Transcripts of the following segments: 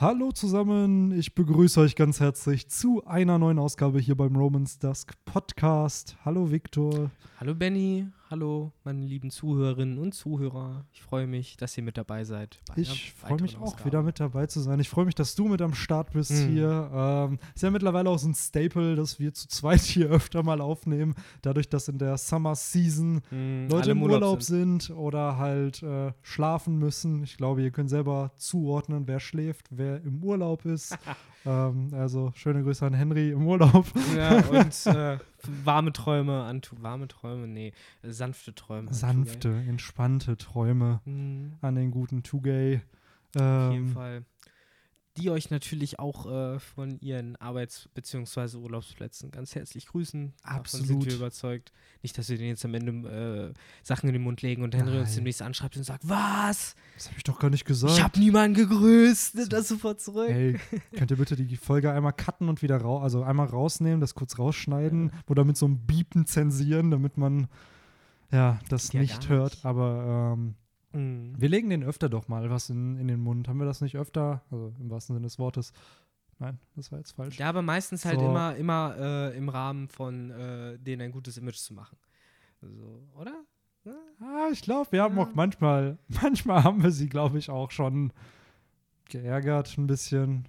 Hallo zusammen, ich begrüße euch ganz herzlich zu einer neuen Ausgabe hier beim Romans Dusk Podcast. Hallo Viktor. Hallo Benny, hallo meine lieben Zuhörerinnen und Zuhörer. Ich freue mich, dass ihr mit dabei seid. Ich freue mich auch Ausgabe. wieder mit dabei zu sein. Ich freue mich, dass du mit am Start bist mhm. hier. Ähm, ist ja mittlerweile auch so ein Staple, dass wir zu zweit hier öfter mal aufnehmen. Dadurch, dass in der Summer Season mhm, Leute im Urlaub, Urlaub sind. sind. oder halt äh, schlafen müssen. Ich glaube, ihr könnt selber zuordnen, wer schläft, wer im Urlaub ist. ähm, also schöne Grüße an Henry im Urlaub. Ja, und äh, warme Träume an warme Träume, nee, sanfte Träume. Sanfte, entspannte Träume mhm. an den guten Tugay. Ähm, Auf jeden ähm, Fall die euch natürlich auch äh, von ihren Arbeits- bzw. Urlaubsplätzen ganz herzlich grüßen. Absolut. Davon sind wir überzeugt. Nicht, dass wir denen jetzt am Ende äh, Sachen in den Mund legen und Henry uns demnächst anschreibt und sagt, was? Das habe ich doch gar nicht gesagt. Ich habe niemanden gegrüßt. Nimm das sofort zurück. Hey, könnt ihr bitte die Folge einmal cutten und wieder raus, also einmal rausnehmen, das kurz rausschneiden ja. oder mit so einem Biepen zensieren, damit man ja das ja, nicht hört. Aber ähm, Mhm. Wir legen den öfter doch mal was in, in den Mund. Haben wir das nicht öfter? Also im wahrsten Sinne des Wortes. Nein, das war jetzt falsch. Ja, aber meistens halt so. immer, immer äh, im Rahmen von äh, denen ein gutes Image zu machen. So, oder? Ja, ah, ich glaube, wir haben ja. auch manchmal, manchmal haben wir sie, glaube ich, auch schon geärgert ein bisschen.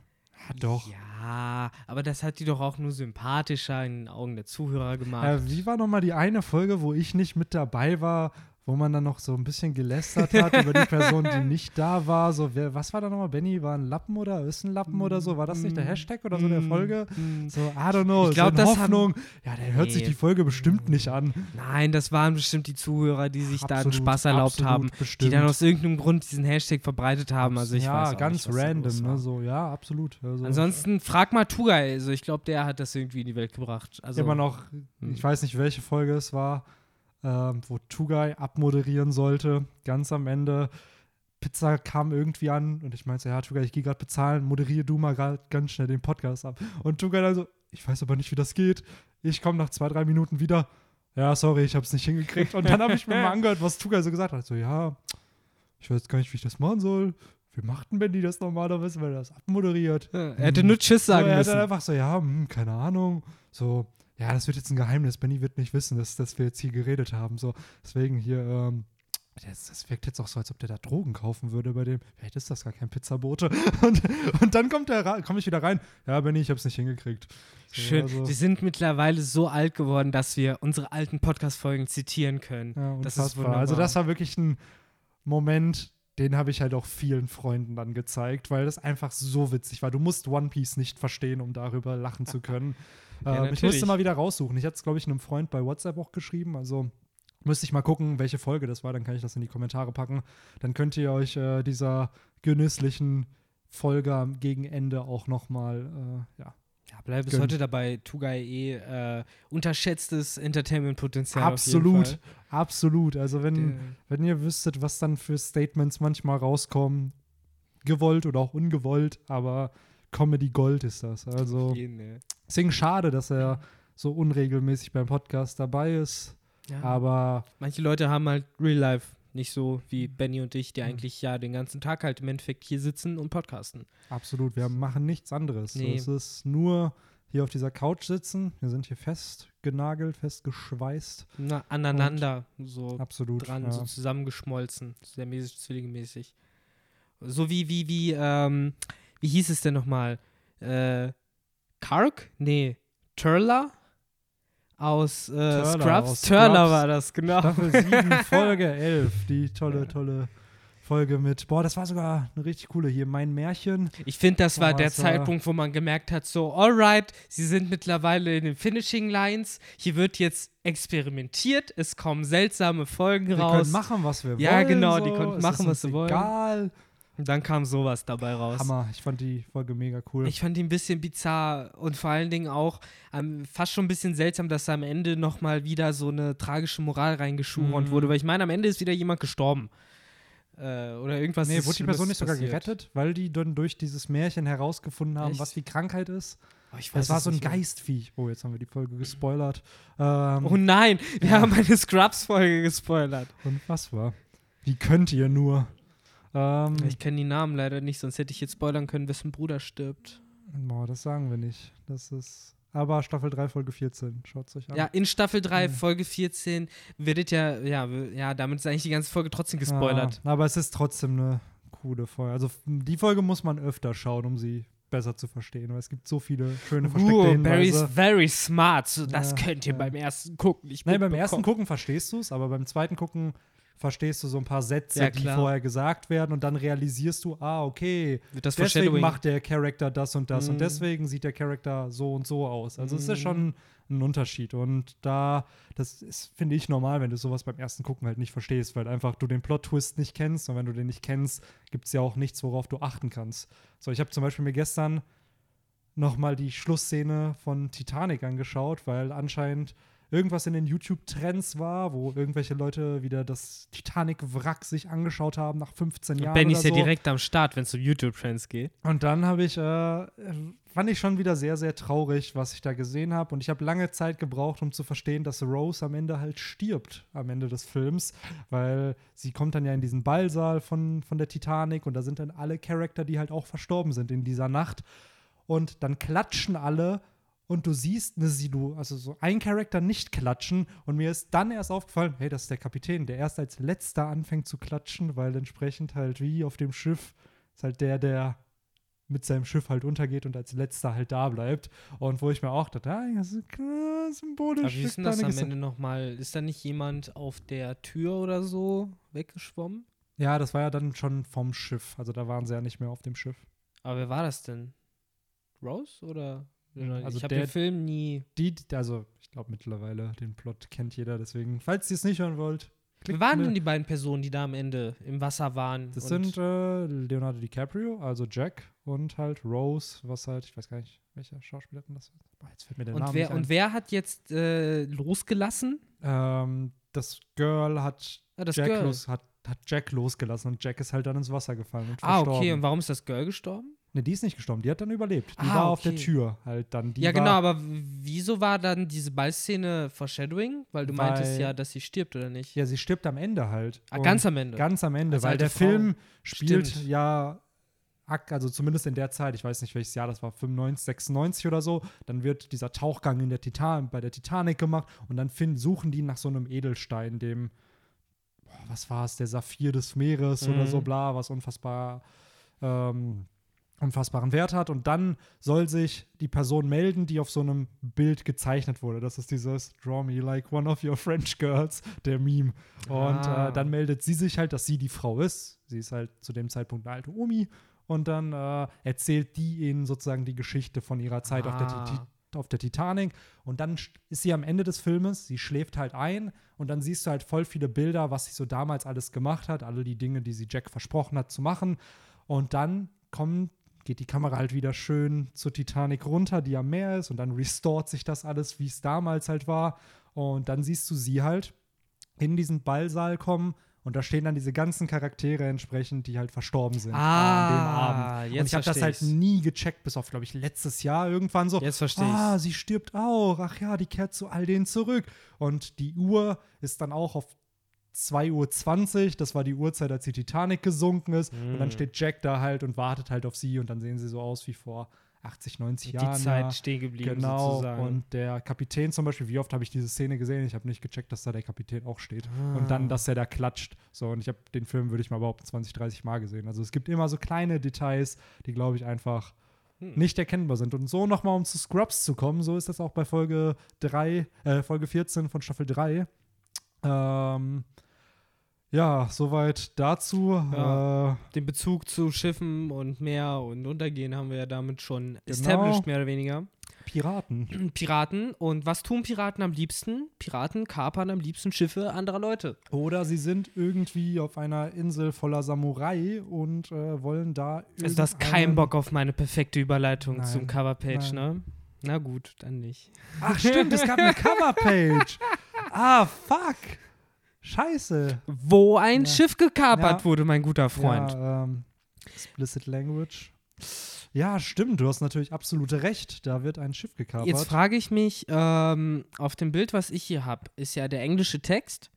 Ja, doch. Ja, aber das hat die doch auch nur sympathischer in den Augen der Zuhörer gemacht. Äh, wie war nochmal die eine Folge, wo ich nicht mit dabei war, wo man dann noch so ein bisschen gelästert hat über die Person, die nicht da war. So, wer, was war da nochmal? Benny, war ein Lappen oder ist ein Lappen oder so? War das nicht der mm. Hashtag oder so der mm. Folge? Mm. So, I don't know. Ich glaube, so das Hoffnung. ja, der hört nee. sich die Folge bestimmt nicht an. Nein, das waren bestimmt die Zuhörer, die sich absolut, da einen Spaß erlaubt haben, bestimmt. die dann aus irgendeinem Grund diesen Hashtag verbreitet haben. Also ich ja, weiß ganz nicht, random, ne? So, ja, absolut. Also, Ansonsten frag mal Tugai. Also ich glaube, der hat das irgendwie in die Welt gebracht. Also, Immer noch, ich weiß nicht, welche Folge es war wo Tugai abmoderieren sollte, ganz am Ende. Pizza kam irgendwie an und ich meinte, ja, Tugai, ich gehe gerade bezahlen, moderiere du mal gerade ganz schnell den Podcast ab. Und Tugai dann so, ich weiß aber nicht, wie das geht. Ich komme nach zwei, drei Minuten wieder. Ja, sorry, ich habe es nicht hingekriegt. Und dann habe ich mir mal angehört, was Tugai so gesagt hat. So, ja, ich weiß gar nicht, wie ich das machen soll. Wie macht denn Benny das normalerweise, weil er das abmoderiert? Ja, er hätte nur Tschüss sagen so, er müssen. Er hat einfach so, ja, hm, keine Ahnung. So, ja, das wird jetzt ein Geheimnis. Benny wird nicht wissen, dass, dass wir jetzt hier geredet haben. So, deswegen hier, ähm, das, das, wirkt jetzt auch so, als ob der da Drogen kaufen würde bei dem. Vielleicht ist das gar kein Pizzabote. Und, und dann kommt der komme ich wieder rein. Ja, Benny, ich habe es nicht hingekriegt. So, Schön. Also. Wir sind mittlerweile so alt geworden, dass wir unsere alten Podcast-Folgen zitieren können. Ja, das ist wunderbar. Also das war wirklich ein Moment, den habe ich halt auch vielen Freunden dann gezeigt, weil das einfach so witzig war. Du musst One Piece nicht verstehen, um darüber lachen zu können. Ja, ähm, ich musste mal wieder raussuchen. Ich hatte es, glaube ich, einem Freund bei WhatsApp auch geschrieben. Also müsste ich mal gucken, welche Folge das war. Dann kann ich das in die Kommentare packen. Dann könnt ihr euch äh, dieser genüsslichen Folge gegen Ende auch noch mal äh, ja, ja, bleib bis heute dabei. Tugai eh äh, unterschätztes Entertainment-Potenzial. Absolut, absolut. Also wenn, wenn ihr wüsstet, was dann für Statements manchmal rauskommen, gewollt oder auch ungewollt, aber Comedy Gold ist das. Also deswegen schade, dass er so unregelmäßig beim Podcast dabei ist. Ja. Aber manche Leute haben halt Real Life nicht so wie Benny und ich, die eigentlich ja den ganzen Tag halt im Endeffekt hier sitzen und podcasten. Absolut, wir machen nichts anderes. Nee. Es ist nur hier auf dieser Couch sitzen. Wir sind hier festgenagelt, festgeschweißt. Na, aneinander so absolut, dran, ja. so zusammengeschmolzen. Sehr mäßig, zwillingemäßig. So wie, wie, wie, ähm, wie hieß es denn nochmal? Äh, Kark? Nee. Turla? aus äh, Turner, Scrubs. Aus Turner Scrubs. war das, genau. Staffel 7, Folge 11. Die tolle, tolle Folge mit, boah, das war sogar eine richtig coole hier, mein Märchen. Ich finde, das war der Zeitpunkt, wo man gemerkt hat, so, alright, sie sind mittlerweile in den Finishing Lines, hier wird jetzt experimentiert, es kommen seltsame Folgen die raus. Die können machen, was wir wollen. Ja, genau, so. die konnten machen, was sie wollen. Egal. Und dann kam sowas dabei raus. Hammer, ich fand die Folge mega cool. Ich fand die ein bisschen bizarr und vor allen Dingen auch ähm, fast schon ein bisschen seltsam, dass da am Ende nochmal wieder so eine tragische Moral reingeschuront mhm. wurde, weil ich meine, am Ende ist wieder jemand gestorben. Äh, oder irgendwas. Nee, wurde die Person nicht sogar gerettet, weil die dann durch dieses Märchen herausgefunden haben, Echt? was die Krankheit ist? Oh, ich weiß das war so ein Geistviech. Oh, jetzt haben wir die Folge gespoilert. Ähm, oh nein, wir ja. haben eine Scrubs-Folge gespoilert. Unfassbar. Wie könnt ihr nur? Ähm, Ich kenne die Namen leider nicht, sonst hätte ich jetzt spoilern können, wessen Bruder stirbt. boah, das sagen wir nicht. Das ist. Aber Staffel 3, Folge 14. Schaut euch an. Ja, in Staffel 3, Ja. Folge 14 wird ja, ja, ja, damit ist eigentlich die ganze Folge trotzdem gespoilert. Ja, aber es ist trotzdem eine coole Folge. Also die Folge muss man öfter schauen, um sie besser zu verstehen, weil es gibt so viele schöne versteckte Uh, Barry Hinweise. is very smart. So, das Ja, könnt ihr ja. beim ersten Gucken nicht Nein, beim ersten Gucken verstehst du es, aber beim zweiten Gucken verstehst du so ein paar Sätze, Ja, die vorher gesagt werden und dann realisierst du, ah, okay, deswegen macht der Charakter das und das Mhm. und deswegen sieht der Charakter so und so aus. Also es Mhm. ist schon ein Unterschied und da, das ist, finde ich, normal, wenn du sowas beim ersten Gucken halt nicht verstehst, weil einfach du den Plot-Twist nicht kennst und wenn du den nicht kennst, gibt es ja auch nichts, worauf du achten kannst. So, ich habe zum Beispiel mir gestern nochmal die Schlussszene von Titanic angeschaut, weil anscheinend irgendwas in den YouTube-Trends war, wo irgendwelche Leute wieder das Titanic-Wrack sich angeschaut haben nach 15 Jahren. Benny ist ja so. direkt am Start, wenn es um YouTube-Trends geht. Und dann habe ich, äh, fand ich schon wieder sehr, sehr traurig, was ich da gesehen habe. Und ich habe lange Zeit gebraucht, um zu verstehen, dass Rose am Ende halt stirbt, am Ende des Films. Weil sie kommt dann ja in diesen Ballsaal von, von der Titanic und da sind dann alle Charakter, die halt auch verstorben sind in dieser Nacht. Und dann klatschen alle und du siehst eine Silu, also so ein Charakter nicht klatschen. Und mir ist dann erst aufgefallen, hey, das ist der Kapitän, der erst als letzter anfängt zu klatschen, weil entsprechend halt wie auf dem Schiff ist halt der, der mit seinem Schiff halt untergeht und als letzter halt da bleibt. Und wo ich mir auch dachte, ah, das ist klar, symbolisch. Aber wie ist denn das am Ende nochmal? Ist da nicht jemand auf der Tür oder so weggeschwommen? Ja, das war ja dann schon vom Schiff. Also da waren sie ja nicht mehr auf dem Schiff. Aber wer war das denn? Rose oder? Oder Also ich habe den Film nie. Die, also ich glaube mittlerweile, den Plot kennt jeder, deswegen, falls ihr es nicht hören wollt, Wer waren denn die beiden Personen, die da am Ende im Wasser waren? Das sind äh, Leonardo DiCaprio, also Jack, und halt Rose, was halt, ich weiß gar nicht, welcher Schauspielerin das ist. Boah, jetzt fällt mir der und, Name wer, nicht ein. und wer hat jetzt äh, losgelassen? Ähm, das Girl hat Ah, das Jack, Girl. Los, hat, hat Jack losgelassen und Jack ist halt dann ins Wasser gefallen und Ah, verstorben. okay. Und warum ist das Girl gestorben? Ne, die ist nicht gestorben, die hat dann überlebt. Die Ah, war auf der okay. Tür halt dann. Die ja, genau, aber wieso war dann diese Ballszene Foreshadowing? Weil du meintest Weil- ja, dass sie stirbt, oder nicht? Ja, sie stirbt am Ende halt. ah, ganz am Ende. Ganz am Ende, Als weil der Frau. Film spielt Stimmt. ja, also zumindest in der Zeit, ich weiß nicht welches Jahr das war, 95, 96 oder so, dann wird dieser Tauchgang in der Titan, bei der Titanic gemacht und dann finden, suchen die nach so einem Edelstein, dem, boah, was war es, der Saphir des Meeres oder Mhm. so bla, was unfassbar, ähm, unfassbaren Wert hat und dann soll sich die Person melden, die auf so einem Bild gezeichnet wurde. Das ist dieses Draw me like one of your French girls, der Meme. Und Ah. äh, dann meldet sie sich halt, dass sie die Frau ist. Sie ist halt zu dem Zeitpunkt eine alte Omi. Und dann äh, erzählt die ihnen sozusagen die Geschichte von ihrer Zeit auf, der Ah. Auf der Titanic. Und dann ist sie am Ende des Filmes, sie schläft halt ein. Und dann siehst du halt voll viele Bilder, was sie so damals alles gemacht hat. Alle die Dinge, die sie Jack versprochen hat zu machen. Und dann kommen geht die Kamera halt wieder schön zur Titanic runter, die am Meer ist, und dann restort sich das alles, wie es damals halt war. Und dann siehst du sie halt in diesen Ballsaal kommen und da stehen dann diese ganzen Charaktere entsprechend, die halt verstorben sind an dem Ah, Abend. jetzt und ich habe das halt nie gecheckt, bis auf, glaube ich, letztes Jahr irgendwann so. Jetzt verstehe Ah, ich's. sie stirbt auch. Ach ja, die kehrt zu all denen zurück. Und die Uhr ist dann auch auf 2.20 Uhr. Das war die Uhrzeit, als die Titanic gesunken ist. Und dann Mm. steht Jack da halt und wartet halt auf sie. Und dann sehen sie so aus wie vor 80, 90 Die Jahren. Zeit ja. stehen geblieben, Genau. sozusagen. Und der Kapitän zum Beispiel, wie oft habe ich diese Szene gesehen? Ich habe nicht gecheckt, dass da der Kapitän auch steht. Und Ah. dann, dass er da klatscht. So, und ich habe den Film, würde ich mal behaupten, 20, 30 Mal gesehen. Also es gibt immer so kleine Details, die, glaube ich, einfach Hm. nicht erkennbar sind. Und so nochmal, um zu Scrubs zu kommen, so ist das auch bei Folge 3, äh, Folge 14 von Staffel 3. Ähm, ja, soweit dazu. Ja. Äh, Den Bezug zu Schiffen und Meer und Untergehen haben wir ja damit schon Genau. established, mehr oder weniger. Piraten. Piraten. Und was tun Piraten am liebsten? Piraten kapern am liebsten Schiffe anderer Leute. Oder sie sind irgendwie auf einer Insel voller Samurai und äh, wollen da. Also du hast keinen Bock auf meine perfekte Überleitung Nein, zum Coverpage, nein. ne? Na gut, dann nicht. Ach, stimmt, es gab eine Coverpage. ah, fuck. Scheiße. Wo ein Ja. Schiff gekapert Ja. wurde, mein guter Freund. Ja, ähm, explicit Language. Ja, stimmt, du hast natürlich absolute Recht. Da wird ein Schiff gekapert. Jetzt frage ich mich, ähm, auf dem Bild, was ich hier habe, ist ja der englische Text.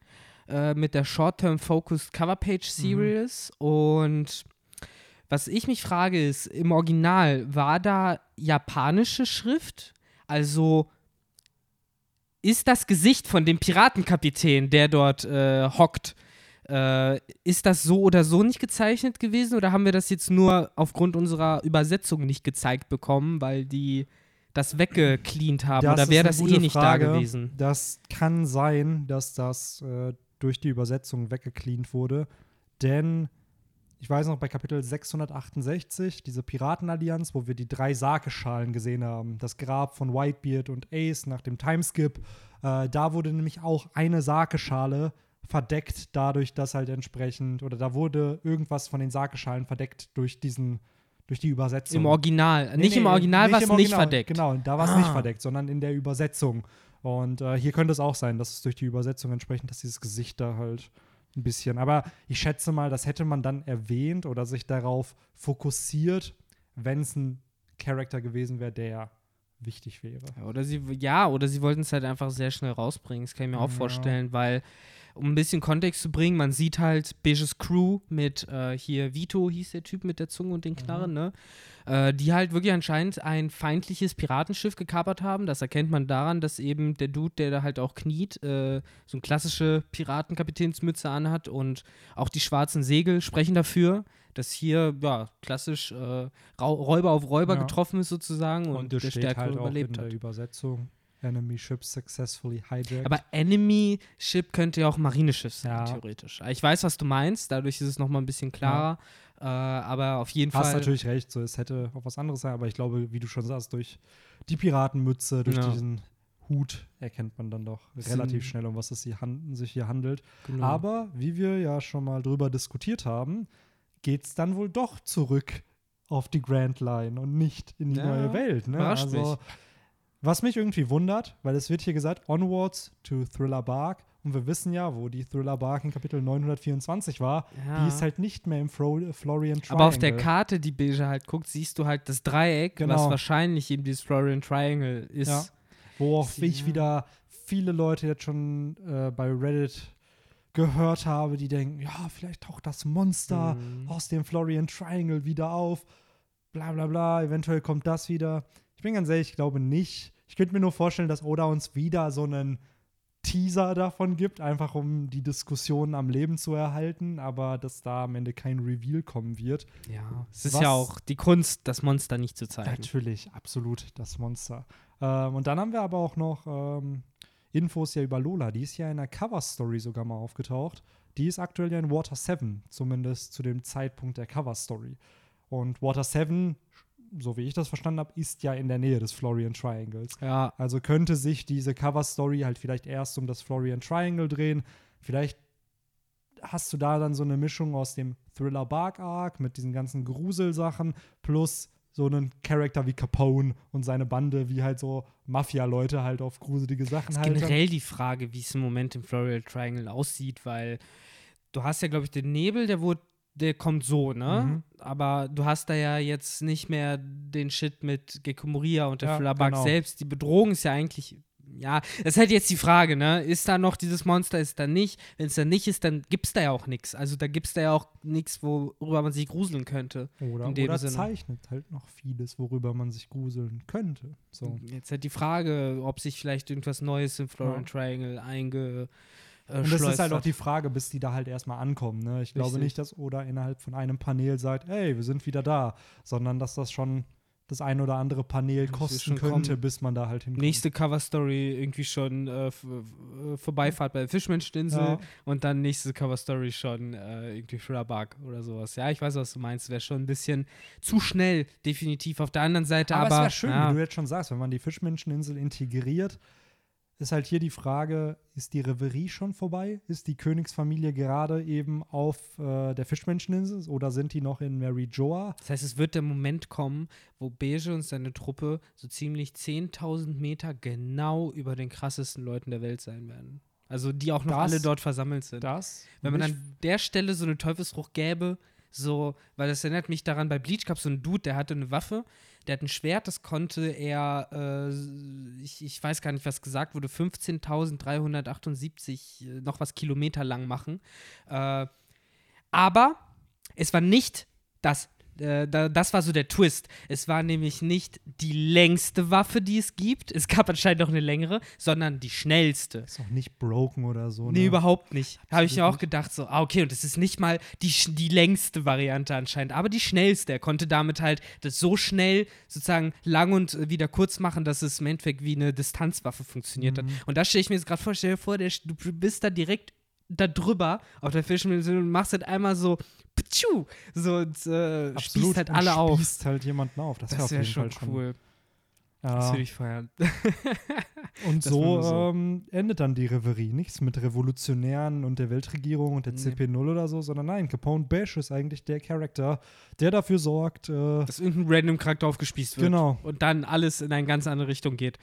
äh, mit der Short-Term Focused Cover Page Series. Und was ich mich frage ist, im Original war da japanische Schrift? Also ist das Gesicht von dem Piratenkapitän, der dort äh, hockt, äh, ist das so oder so nicht gezeichnet gewesen oder haben wir das jetzt nur aufgrund unserer Übersetzung nicht gezeigt bekommen, weil die das weggecleant haben Das oder wäre das eh nicht Frage. da gewesen? Das kann sein, dass das äh, durch die Übersetzung weggecleant wurde. Denn ich weiß noch, bei Kapitel 668, diese Piratenallianz, wo wir die drei Sake-Schalen gesehen haben, das Grab von Whitebeard und Ace nach dem Timeskip, äh, da wurde nämlich auch eine Sake-Schale verdeckt, dadurch, dass halt entsprechend, oder da wurde irgendwas von den Sake-Schalen verdeckt durch diesen, durch die Übersetzung. Im Original. Nee, nicht im nee, Original war es im nicht verdeckt. Genau, da war es nicht Ah. verdeckt, sondern in der Übersetzung. Und äh, hier könnte es auch sein, dass es durch die Übersetzung entsprechend, dass dieses Gesicht da halt ein bisschen. Aber ich schätze mal, das hätte man dann erwähnt oder sich darauf fokussiert, wenn es ein Charakter gewesen wäre, der wichtig wäre. Oder sie, ja, oder sie wollten es halt einfach sehr schnell rausbringen. Das kann ich mir auch Ja. vorstellen, weil, um ein bisschen Kontext zu bringen, man sieht halt Beiges Crew mit äh, hier Vito hieß der Typ mit der Zunge und den Knarren, ne? Äh, die halt wirklich anscheinend ein feindliches Piratenschiff gekapert haben. Das erkennt man daran, dass eben der Dude, der da halt auch kniet, äh, so eine klassische Piratenkapitänsmütze anhat und auch die schwarzen Segel sprechen dafür, dass hier, ja, klassisch äh, Räuber auf Räuber Ja. getroffen ist sozusagen und, Und, der Stärkere halt auch in überlebt der hat. Übersetzung. Enemy ship successfully hijacked. Aber Enemy Ship könnte ja auch Marineschiff sein, Ja. theoretisch. Ich weiß, was du meinst, dadurch ist es nochmal ein bisschen klarer. Äh, aber auf jeden Hast Fall. natürlich recht, so es hätte auch was anderes sein, aber ich glaube, wie du schon sagst, durch die Piratenmütze, durch Ja. diesen Hut erkennt man dann doch relativ schnell, um was es hier sich hier handelt. Genau. Aber wie wir ja schon mal drüber diskutiert haben, geht es dann wohl doch zurück auf die Grand Line und nicht in die Ja, neue Welt. Ne? also, mich. Was mich irgendwie wundert, weil es wird hier gesagt, onwards to Thriller Bark. Und wir wissen ja, wo die Thriller Bark in Kapitel 924 war. Ja. Die ist halt nicht mehr im Fro Florian Triangle. aber auf der Karte, die Beige halt guckt, siehst du halt das Dreieck, was Genau. wahrscheinlich eben dieses Florian Triangle ist. Ja. Wo auch ich wieder viele Leute jetzt schon äh, bei Reddit gehört habe, die denken, ja, vielleicht taucht das Monster Mhm. aus dem Florian Triangle wieder auf. Bla bla bla, eventuell kommt das wieder. Ich bin ganz ehrlich, ich glaube nicht. Ich könnte mir nur vorstellen, dass Oda uns wieder so einen Teaser davon gibt, einfach um die Diskussion am Leben zu erhalten, aber dass da am Ende kein Reveal kommen wird. Ja, es ist ja auch die Kunst, das Monster nicht zu zeigen. Natürlich, absolut, das Monster. Ähm, und dann haben wir aber auch noch ähm, Infos ja über Lola. Die ist ja in der Cover-Story sogar mal aufgetaucht. Die ist aktuell ja in Water 7, zumindest zu dem Zeitpunkt der Cover-Story. Und Water 7, so wie ich das verstanden habe, ist ja in der Nähe des Florian Triangles. Ja, Also könnte sich diese Cover-Story halt vielleicht erst um das Florian Triangle drehen. Vielleicht hast du da dann so eine Mischung aus dem Thriller Bark Arc mit diesen ganzen Gruselsachen plus so einen Charakter wie Capone und seine Bande, wie halt so Mafia-Leute halt auf gruselige Sachen ist halt. generell die Frage, wie es im Moment im Florian Triangle aussieht, weil du hast ja, glaube ich, den Nebel, der wurde, der kommt so, ne? Mhm. Aber du hast da ja jetzt nicht mehr den Shit mit Gecko Moria und der Ja, Flabak genau. selbst. Die Bedrohung ist ja eigentlich, ja, das ist halt jetzt die Frage, ne? Ist da noch dieses Monster, ist da nicht? Wenn es da nicht ist, dann gibt es da ja auch nichts. Also da gibt es da ja auch nichts, worüber man sich gruseln könnte. Oder, in dem oder Sinne. zeichnet halt noch vieles, worüber man sich gruseln könnte. So. Jetzt halt die Frage, ob sich vielleicht irgendwas Neues im Florian Ja. Triangle einge äh, Und das ist schleust halt auch die Frage, bis die da halt erstmal ankommen. Ne? Ich glaube Richtig. nicht, dass Oda innerhalb von einem Panel sagt, hey, wir sind wieder da, sondern dass das schon das ein oder andere Panel kosten könnte, kommen. bis man da halt hinkommt. Nächste Cover-Story irgendwie schon äh, äh, Vorbeifahrt bei der Fischmenscheninsel Ja. und dann nächste Cover-Story schon äh, irgendwie Bark oder sowas. Ja, ich weiß, was du meinst. Wäre schon ein bisschen zu schnell, definitiv. Auf der anderen Seite Aber, aber. es wäre schön, ja, wie du jetzt schon sagst, wenn man die Fischmenscheninsel integriert, ist halt hier die Frage, ist die Reverie schon vorbei? Ist die Königsfamilie gerade eben auf äh, der Fischmenscheninsel oder sind die noch in Mary Joa? das heißt, es wird der Moment kommen, wo Beige und seine Truppe so ziemlich 10.000 Meter genau über den krassesten Leuten der Welt sein werden. Also die auch noch Das- alle dort versammelt sind. Das? Wenn man an der Stelle so eine Teufelsfrucht gäbe, So, weil das erinnert mich daran, bei Bleach gab es so einen Dude, der hatte eine Waffe, der hat ein Schwert, das konnte er, äh, ich, ich weiß gar nicht, was gesagt wurde, 15.378 äh, noch was Kilometer lang machen. Äh, aber es war nicht das äh, da, das war so der Twist. Es war nämlich nicht die längste Waffe, die es gibt. Es gab anscheinend noch eine längere, sondern die schnellste. Ist auch nicht broken oder so. Nee, ne? überhaupt nicht. Habe ich mir auch gedacht, so, ah, okay, und es ist nicht mal die, die längste Variante anscheinend, aber die schnellste. Er konnte damit halt das so schnell sozusagen lang und wieder kurz machen, dass es im Endeffekt wie eine Distanzwaffe funktioniert hat. Und da stelle ich mir jetzt gerade vor, stell dir vor, der, du bist da direkt da drüber auf der Fischmühle und machst halt einmal so, ptschu, so und äh, spießt halt alle auf. Spießt halt jemanden auf. Das, Das wäre jeden schon Fall schon. cool. Ja. Das würde ich feiern. Und so, so. Ähm, endet dann die Reverie. Nichts mit Revolutionären und der Weltregierung und der Nee. CP0 oder so, sondern nein, Capone Bash ist eigentlich der Charakter, der dafür sorgt, äh, Dass irgendein random Charakter aufgespießt wird. Genau. Und dann alles in eine ganz andere Richtung geht.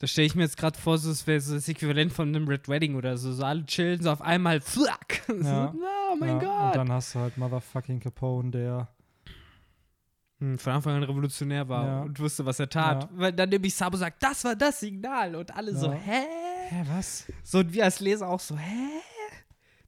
Das stelle ich mir jetzt gerade vor, so, es wäre so das Äquivalent von einem Red Wedding oder so. So alle chillen, so auf einmal, fuck. Ja. So, oh mein ja, Und Gott. dann hast du halt Motherfucking Capone, der Hm, von Anfang an revolutionär war Ja. und wusste, was er tat. Ja. Weil dann nämlich Sabo sagt, das war das Signal. Und alle so, Ja. hä? Hä, was? So und wir als Leser auch so, hä?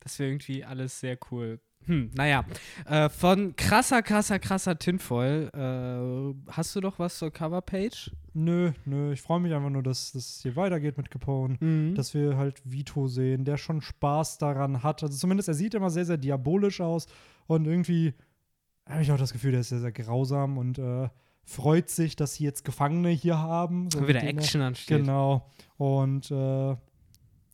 Das wäre irgendwie alles sehr cool. Hm, naja. Äh, von krasser, krasser, krasser Tinfoil, äh, hast du doch was zur Coverpage? Nö, nö, ich freue mich einfach nur, dass das hier weitergeht mit Capone. Mhm. Dass wir halt Vito sehen, der schon Spaß daran hat. Also zumindest, er sieht immer sehr, sehr diabolisch aus und irgendwie habe ich auch das Gefühl, der ist sehr, sehr grausam und äh, freut sich, dass sie jetzt Gefangene hier haben. So wieder er- Action ansteht. Genau. Und äh,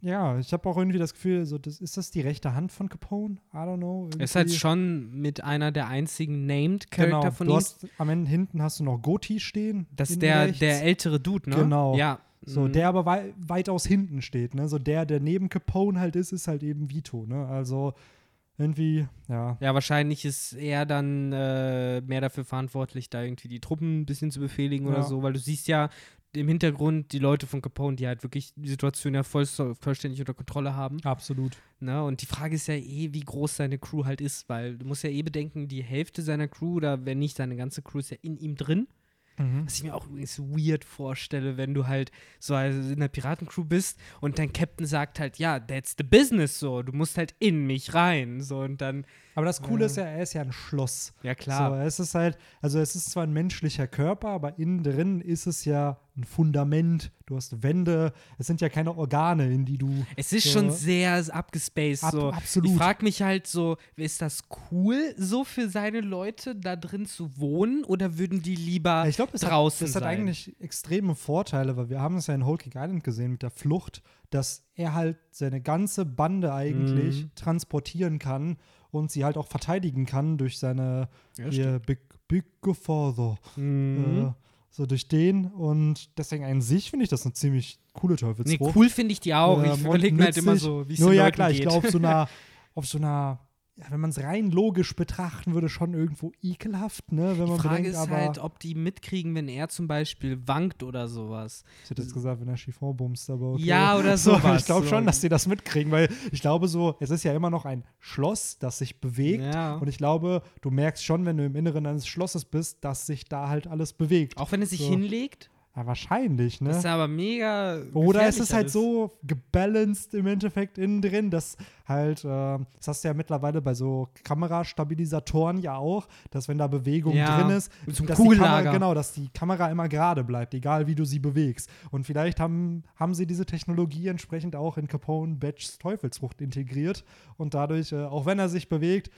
ja, ich habe auch irgendwie das Gefühl, so, das, ist das die rechte Hand von Capone? I don't know. Er ist halt irgendwie. schon mit einer der einzigen Named Charakter Genau, von du ihm. hast, am Ende hinten hast du noch Goti stehen. Das ist der, rechts. der ältere Dude, ne? Genau. Ja. So, Mhm. der aber wei weitaus hinten steht, ne? So der, der neben Capone halt ist, ist halt eben Vito, ne? Also irgendwie, ja. Ja, wahrscheinlich ist er dann äh, mehr dafür verantwortlich, da irgendwie die Truppen ein bisschen zu befehligen oder Ja. so, weil du siehst ja im Hintergrund die Leute von Capone, die halt wirklich die Situation ja voll, vollständig unter Kontrolle haben. Absolut. Ne? Und die Frage ist ja eh, wie groß seine Crew halt ist, weil du musst ja eh bedenken, die Hälfte seiner Crew oder wenn nicht seine ganze Crew ist ja in ihm drin. Mhm. Was ich mir auch übrigens weird vorstelle, wenn du halt so also in der Piratencrew bist und dein Captain sagt halt, ja, that's the business so, du musst halt in mich rein, so und dann, Aber das Coole ist ja, er ist ja ein Schloss. ja So, klar. es ist halt, also es ist zwar ein menschlicher Körper, aber innen drin ist es ja ein Fundament. Du hast Wände, es sind ja keine Organe, in die du. es ist so- schon sehr abgespaced, Ab- so. absolut. Ich frage mich halt so, ist das cool, so für seine Leute da drin zu wohnen oder würden die lieber Ja, ich glaube, das, draußen hat, das hat sein? eigentlich extreme Vorteile, weil wir haben es ja in Whole Cake Island gesehen mit der Flucht, dass er halt seine ganze Bande eigentlich Mhm. transportieren kann und sie halt auch verteidigen kann durch seine Ja, ihr Big, Big Father. Mhm. Äh, so durch den und deswegen an sich finde ich das eine ziemlich coole Nee, Teufelsfrucht. cool finde ich die auch. Ähm, ich überlege mir halt immer so, wie es Nur den ja, klar, ich geht. glaube, so einer, auf so einer, ja, wenn man es rein logisch betrachten würde, schon irgendwo ekelhaft, ne? Wenn Die man Frage bedenkt, ist halt, ob die mitkriegen, wenn er zum Beispiel wankt oder sowas. ich hätte jetzt gesagt, wenn er Chiffon bumst, aber okay. Ja, oder So, sowas. ich glaube so. schon, dass die das mitkriegen, weil ich glaube so, es ist ja immer noch ein Schloss, das sich bewegt. Ja. Und ich glaube, du merkst schon, wenn du im Inneren eines Schlosses bist, dass sich da halt alles bewegt. Auch wenn er sich So. hinlegt, Ja, wahrscheinlich, ne? das ist aber mega. Oder es ist halt alles. so gebalanced im Endeffekt innen drin, dass halt, äh, das hast du ja mittlerweile bei so Kamerastabilisatoren ja auch, dass wenn da Bewegung Ja, drin ist, dass die Kamera, genau, dass die Kamera immer gerade bleibt, egal wie du sie bewegst. Und vielleicht haben, haben sie diese Technologie entsprechend auch in Capone Batchs Teufelsfrucht integriert und dadurch, äh, auch wenn er sich bewegt,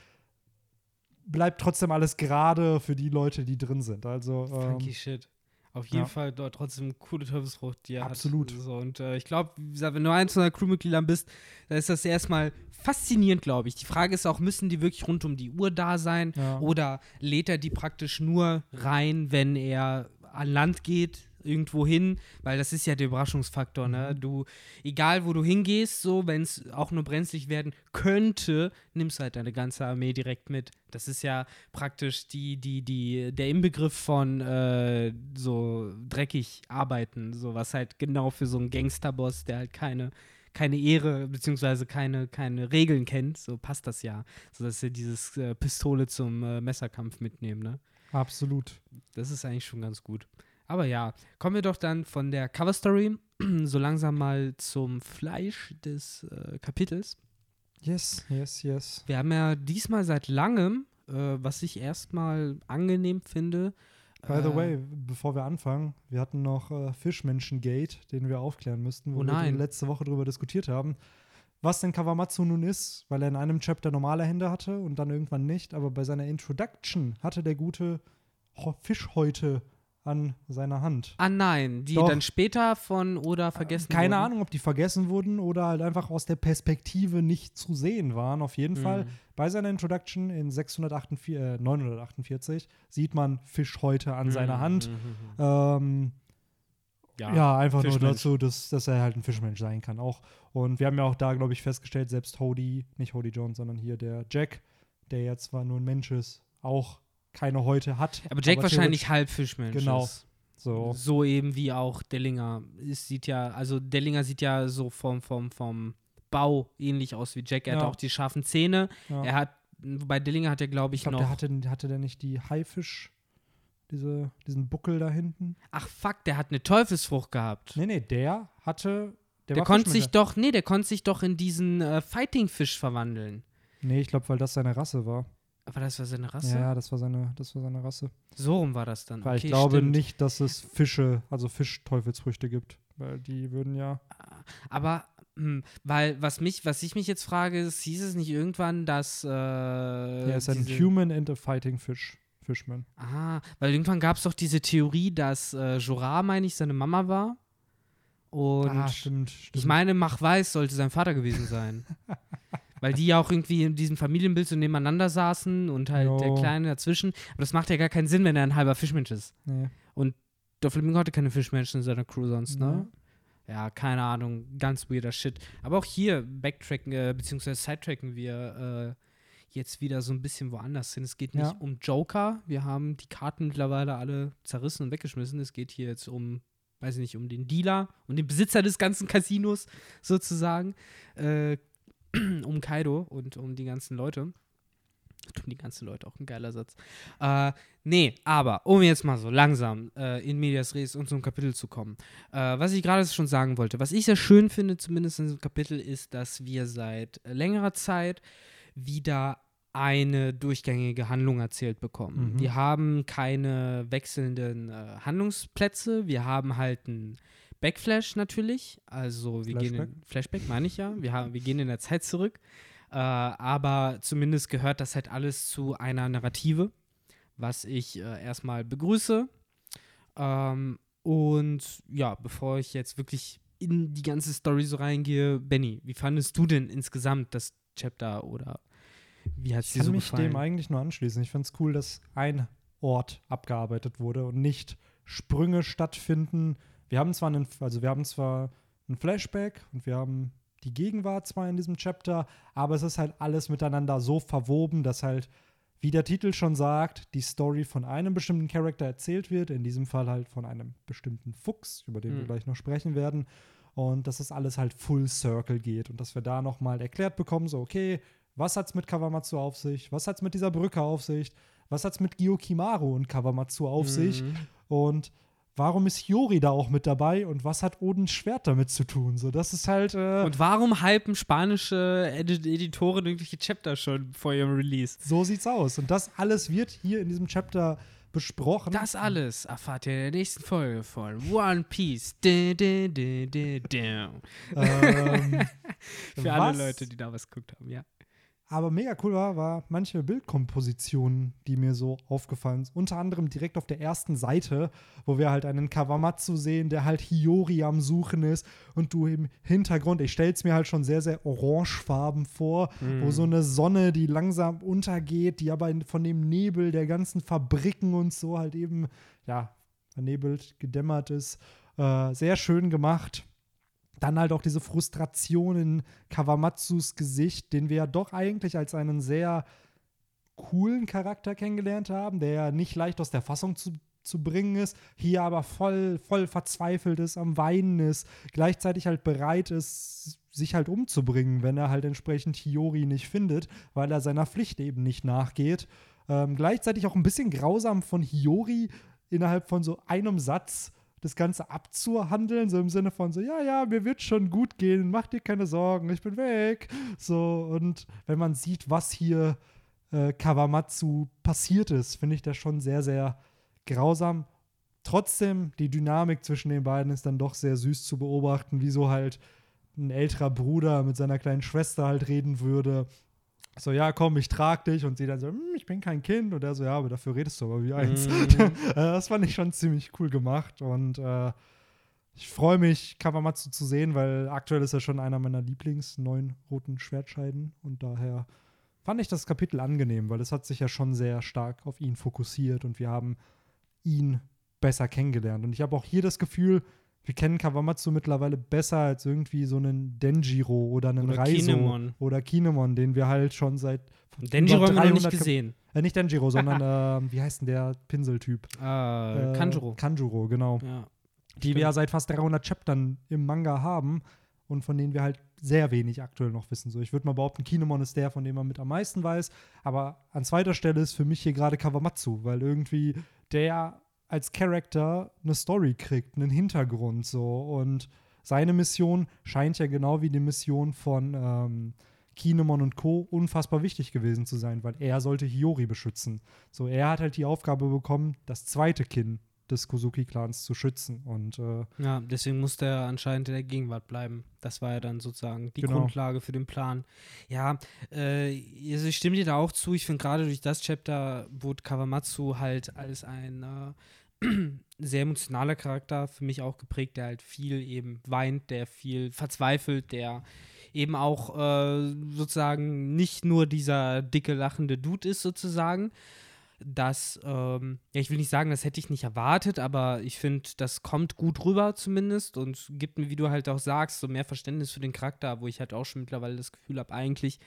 bleibt trotzdem alles gerade für die Leute, die drin sind. Also ähm, Funky Shit. Auf jeden ja. Fall dort trotzdem coole Teufelsfrucht, die er Absolut. hat. So, und äh, ich glaube, wenn du eins von der Crewmitgliedern bist, dann ist das erstmal faszinierend, glaube ich. Die Frage ist auch, müssen die wirklich rund um die Uhr da sein? Ja. Oder lädt er die praktisch nur rein, wenn er an Land geht, irgendwo hin? Weil das ist ja der Überraschungsfaktor, ne? Mhm. Du, egal wo du hingehst, so, wenn es auch nur brenzlig werden könnte, nimmst du halt deine ganze Armee direkt mit. Das ist ja praktisch die, die, die, der Inbegriff von äh, so dreckig arbeiten, so was halt genau für so einen Gangsterboss, der halt keine, keine Ehre beziehungsweise keine, keine Regeln kennt, so passt das ja. So dass sie dieses äh, Pistole zum äh, Messerkampf mitnehmen, ne? Absolut. Das ist eigentlich schon ganz gut. Aber ja, kommen wir doch dann von der Cover-Story so langsam mal zum Fleisch des äh, Kapitels. Yes, yes, yes. Wir haben ja diesmal seit langem, äh, was ich erstmal angenehm finde. By the äh, way, bevor wir anfangen, wir hatten noch äh, Fischmenschen Gate, den wir aufklären müssten, wo Oh wir letzte Woche drüber diskutiert haben. Was denn Kawamatsu nun ist, weil er in einem Chapter normale Hände hatte und dann irgendwann nicht, aber bei seiner Introduction hatte der gute Fischhäute an seiner Hand. Ah nein, die Doch. dann später von oder vergessen Keine wurden. Ahnung, ob die vergessen wurden oder halt einfach aus der Perspektive nicht zu sehen waren. Auf jeden Fall Mhm. bei seiner Introduction in 648, äh, 948 sieht man Fischhäute an seiner Mhm, Hand. mhm, mhm. Ähm, Ja, ja, einfach nur dazu, dass, dass er halt ein Fischmensch sein kann auch. Und wir haben ja auch da, glaube ich, festgestellt, selbst Hody, nicht Hody Jones, sondern hier der Jack, der ja zwar nur ein Mensch ist, auch keine Häute hat. Aber Jack wahrscheinlich theoretisch- halb Fischmensch Genau. ist. So. So eben wie auch Dellinger. Es sieht ja, also Dellinger sieht ja so vom, vom, vom Bau ähnlich aus wie Jack. Er hat Ja. auch die scharfen Zähne. Ja. Er hat, wobei Dellinger hat ja, glaube ich, ich glaube, noch. der hatte, hatte der nicht die Haifisch, diese, diesen Buckel da hinten? ach fuck, der hat eine Teufelsfrucht gehabt. Nee, nee, der hatte. Der, der konnte sich doch, nee, der konnte sich doch in diesen äh, Fighting-Fisch verwandeln. Nee, ich glaube, weil das seine Rasse war. Aber das war seine Rasse? Ja, das war seine, das war seine Rasse. So rum war das dann. Weil okay, ich glaube stimmt. nicht, dass es Fische, also Fischteufelsfrüchte gibt. Weil die würden ja. Aber, hm, weil, was mich, was ich mich jetzt frage, ist, hieß es nicht irgendwann, dass. Äh, Er ist ein Human and a Fighting Fish. Fishman. Ah, weil irgendwann gab es doch diese Theorie, dass äh, Jorah, meine ich, seine Mama war. Und ah, stimmt, stimmt. ich meine, Mach Weiß sollte sein Vater gewesen sein. weil die ja auch irgendwie in diesem Familienbild so nebeneinander saßen und halt der Jo. Kleine dazwischen. Aber das macht ja gar keinen Sinn, wenn er ein halber Fischmensch ist. Nee. Der Flamingo hatte keine Fischmenschen in seiner Crew sonst, ne? Ja, keine Ahnung, ganz weirder Shit. Aber auch hier backtracken, äh, beziehungsweise sidetracken wir äh, jetzt wieder so ein bisschen woanders hin. Es geht nicht Ja. um Joker. Wir haben die Karten mittlerweile alle zerrissen und weggeschmissen. Es geht hier jetzt um, weiß ich nicht, um den Dealer und den Besitzer des ganzen Casinos sozusagen. Äh, um Kaido und um die ganzen Leute. Um die ganzen Leute, auch ein geiler Satz. Äh, nee, aber um jetzt mal so langsam äh, in Medias Res und zum Kapitel zu kommen. Äh, was ich gerade schon sagen wollte, was ich sehr schön finde, zumindest in diesem Kapitel, ist, dass wir seit längerer Zeit wieder eine durchgängige Handlung erzählt bekommen. Mhm. Wir haben keine wechselnden äh, Handlungsplätze, wir haben halt einen Backflash natürlich, also wir gehen in Flashback, meine ich ja, wir, haben, wir gehen in der Zeit zurück, äh, aber zumindest gehört das halt alles zu einer Narrative, was ich äh, erstmal begrüße. Ähm, und ja, bevor ich jetzt wirklich in die ganze Story so reingehe, Benny, wie fandest du denn insgesamt das Chapter oder wie hat es Ich dir kann so mich gefallen? dem eigentlich nur anschließen. Ich finde es cool, dass ein Ort abgearbeitet wurde und nicht Sprünge stattfinden. Wir haben zwar einen, also wir haben zwar ein Flashback und wir haben die Gegenwart zwar in diesem Chapter, aber es ist halt alles miteinander so verwoben, dass halt, wie der Titel schon sagt, die Story von einem bestimmten Charakter erzählt wird, in diesem Fall halt von einem bestimmten Fuchs, über den wir Mhm. gleich noch sprechen werden. Und dass es alles halt Full Circle geht und dass wir da nochmal erklärt bekommen, so, okay, was hat's mit Kawamatsu auf sich? Was hat's mit dieser Brücke auf sich? Was hat's mit Gyokimaru und Kawamatsu auf sich? Mhm. Und warum ist Hiyori da auch mit dabei? Und was hat Odins Schwert damit zu tun? So, das ist halt. Äh, Und warum hypen spanische Edit Editoren irgendwelche Chapter schon vor ihrem Release? so sieht's aus. Und das alles wird hier in diesem Chapter besprochen. Das alles erfahrt ihr in der nächsten Folge von One Piece. Dä, dä, dä. ähm, Für alle Leute, die da was geguckt haben, ja. Aber mega cool war, war manche Bildkompositionen, die mir so aufgefallen sind. Unter anderem direkt auf der ersten Seite, wo wir halt einen Kawamatsu sehen, der halt Hiyori am Suchen ist und du im Hintergrund, ich stell's mir halt schon sehr, sehr orangefarben vor, Mhm. wo so eine Sonne, die langsam untergeht, die aber von dem Nebel der ganzen Fabriken und so halt eben, ja, vernebelt, gedämmert ist. Äh, sehr schön gemacht. Dann halt auch diese Frustration in Kawamatsus Gesicht, den wir ja doch eigentlich als einen sehr coolen Charakter kennengelernt haben, der ja nicht leicht aus der Fassung zu zu bringen ist, hier aber voll, voll verzweifelt ist, am Weinen ist, gleichzeitig halt bereit ist, sich halt umzubringen, wenn er halt entsprechend Hiyori nicht findet, weil er seiner Pflicht eben nicht nachgeht. Ähm, gleichzeitig auch ein bisschen grausam von Hiyori innerhalb von so einem Satz das Ganze abzuhandeln, so im Sinne von so, ja, ja, mir wird schon gut gehen, mach dir keine Sorgen, ich bin weg. So, und wenn man sieht, was hier äh, Kawamatsu passiert ist, finde ich das schon sehr, sehr grausam. Trotzdem, die Dynamik zwischen den beiden ist dann doch sehr süß zu beobachten, wie so halt ein älterer Bruder mit seiner kleinen Schwester halt reden würde. So, ja, komm, ich trag dich. Und sie dann so, hm, ich bin kein Kind. Und er so, ja, aber dafür redest du aber wie eins. Mm. das fand ich schon ziemlich cool gemacht. Und äh, ich freue mich, Kawamatsu zu sehen, weil aktuell ist er schon einer meiner Lieblings-neuen roten Schwertscheiden. Und daher fand ich das Kapitel angenehm, weil es hat sich ja schon sehr stark auf ihn fokussiert und wir haben ihn besser kennengelernt. Und ich habe auch hier das Gefühl, wir kennen Kawamatsu mittlerweile besser als irgendwie so einen Denjiro oder einen oder Raizo Kinemon. oder Kinemon, den wir halt schon seit Denjiro haben wir noch nicht gesehen. Äh, nicht Denjiro, sondern äh, wie heißt denn der Pinseltyp? Uh, äh, Kanjuro. Kanjuro, genau. Ja, die wir ja seit fast 300 Chaptern im Manga haben und von denen wir halt sehr wenig aktuell noch wissen. So, ich würde mal behaupten, Kinemon ist der, von dem man mit am meisten weiß. Aber an zweiter Stelle ist für mich hier gerade Kawamatsu, weil irgendwie der als Charakter eine Story kriegt, einen Hintergrund so. Und seine Mission scheint ja genau wie die Mission von ähm, Kinemon und Co. unfassbar wichtig gewesen zu sein, weil er sollte Hiyori beschützen. So, er hat halt die Aufgabe bekommen, das zweite Kind des Kozuki-Clans zu schützen. Und, äh, ja, deswegen musste er anscheinend in der Gegenwart bleiben. Das war ja dann sozusagen die genau. Grundlage für den Plan. Ja, äh, also ich stimme dir da auch zu. Ich finde gerade durch das Chapter wurde Kawamatsu halt als ein äh, sehr emotionaler Charakter für mich auch geprägt, der halt viel eben weint, der viel verzweifelt, der eben auch äh, sozusagen nicht nur dieser dicke lachende Dude ist sozusagen, dass, ähm, ja, ich will nicht sagen, das hätte ich nicht erwartet, aber ich finde, das kommt gut rüber zumindest und gibt mir, wie du halt auch sagst, so mehr Verständnis für den Charakter, wo ich halt auch schon mittlerweile das Gefühl habe, eigentlich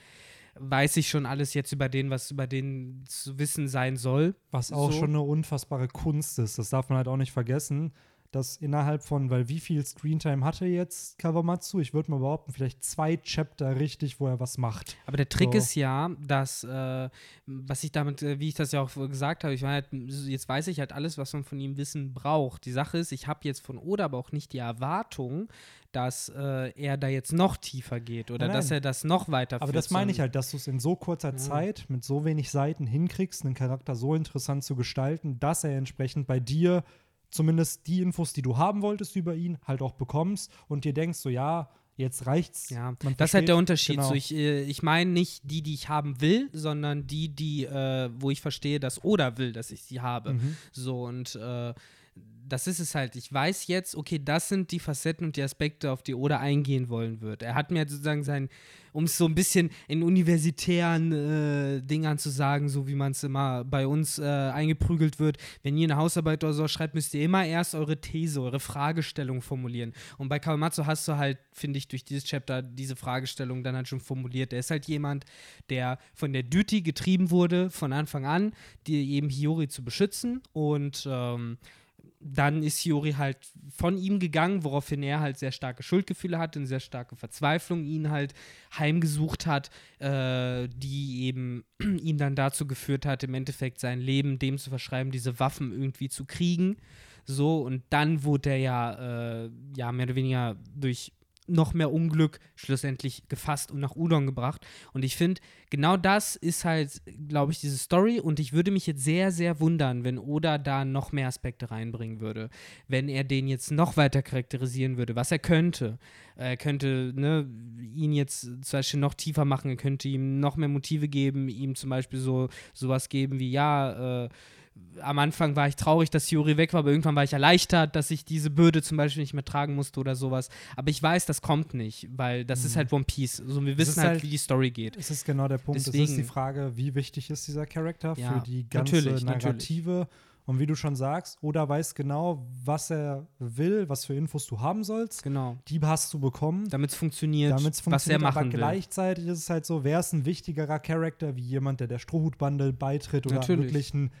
weiß ich schon alles jetzt über den, was über den zu wissen sein soll. Was auch so. schon eine unfassbare Kunst ist, das darf man halt auch nicht vergessen dass innerhalb von, weil wie viel Screentime hatte jetzt Kawamatsu? Ich würde mal behaupten, vielleicht zwei Chapter richtig, wo er was macht. Aber der Trick so. ist ja, dass, äh, was ich damit, äh, wie ich das ja auch gesagt habe, ich meine, halt, jetzt weiß ich halt alles, was man von ihm wissen braucht. Die Sache ist, ich habe jetzt von Oda aber auch nicht die Erwartung, dass äh, er da jetzt noch tiefer geht oder Nein. dass er das noch weiter Aber das meine ich halt, dass du es in so kurzer ja. Zeit mit so wenig Seiten hinkriegst, einen Charakter so interessant zu gestalten, dass er entsprechend bei dir zumindest die Infos, die du haben wolltest über ihn, halt auch bekommst und dir denkst, so ja, jetzt reicht's. Ja, das ist halt der Unterschied. Genau. So, ich äh, ich meine nicht die, die ich haben will, sondern die, die, äh, wo ich verstehe, dass Oder will, dass ich sie habe. Mhm. So und äh, das ist es halt. Ich weiß jetzt, okay, das sind die Facetten und die Aspekte, auf die Oda eingehen wollen wird. Er hat mir sozusagen sein, um es so ein bisschen in universitären äh, Dingern zu sagen, so wie man es immer bei uns äh, eingeprügelt wird, wenn ihr eine Hausarbeit oder so schreibt, müsst ihr immer erst eure These, eure Fragestellung formulieren. Und bei Kawamatsu hast du halt, finde ich, durch dieses Chapter diese Fragestellung dann halt schon formuliert. Er ist halt jemand, der von der Duty getrieben wurde, von Anfang an, die eben Hiyori zu beschützen und ähm, dann ist Hiyori halt von ihm gegangen, woraufhin er halt sehr starke Schuldgefühle hatte, eine sehr starke Verzweiflung ihn halt heimgesucht hat, äh, die eben ihn dann dazu geführt hat, im Endeffekt sein Leben dem zu verschreiben, diese Waffen irgendwie zu kriegen. So, und dann wurde er ja, äh, ja mehr oder weniger durch noch mehr Unglück schlussendlich gefasst und nach Udon gebracht. Und ich finde, genau das ist halt, glaube ich, diese Story. Und ich würde mich jetzt sehr, sehr wundern, wenn Oda da noch mehr Aspekte reinbringen würde. Wenn er den jetzt noch weiter charakterisieren würde, was er könnte. Er könnte ne, ihn jetzt zum Beispiel noch tiefer machen, er könnte ihm noch mehr Motive geben, ihm zum Beispiel so sowas geben wie, ja, äh, am Anfang war ich traurig, dass Juri weg war, aber irgendwann war ich erleichtert, dass ich diese Bürde zum Beispiel nicht mehr tragen musste oder sowas. Aber ich weiß, das kommt nicht, weil das mhm. ist halt One Piece. Also wir wissen halt, halt, wie die Story geht. Es ist genau der Punkt. Deswegen, es ist die Frage, wie wichtig ist dieser Charakter ja, für die ganze natürlich, Narrative. Natürlich. Und wie du schon sagst, Oda weiß genau, was er will, was für Infos du haben sollst. Genau. Die hast du bekommen. Damit es funktioniert, funktioniert, was er machen aber will. gleichzeitig ist es halt so, wer ist ein wichtigerer Charakter wie jemand, der der Strohhutbande beitritt oder Natürlich. wirklich ein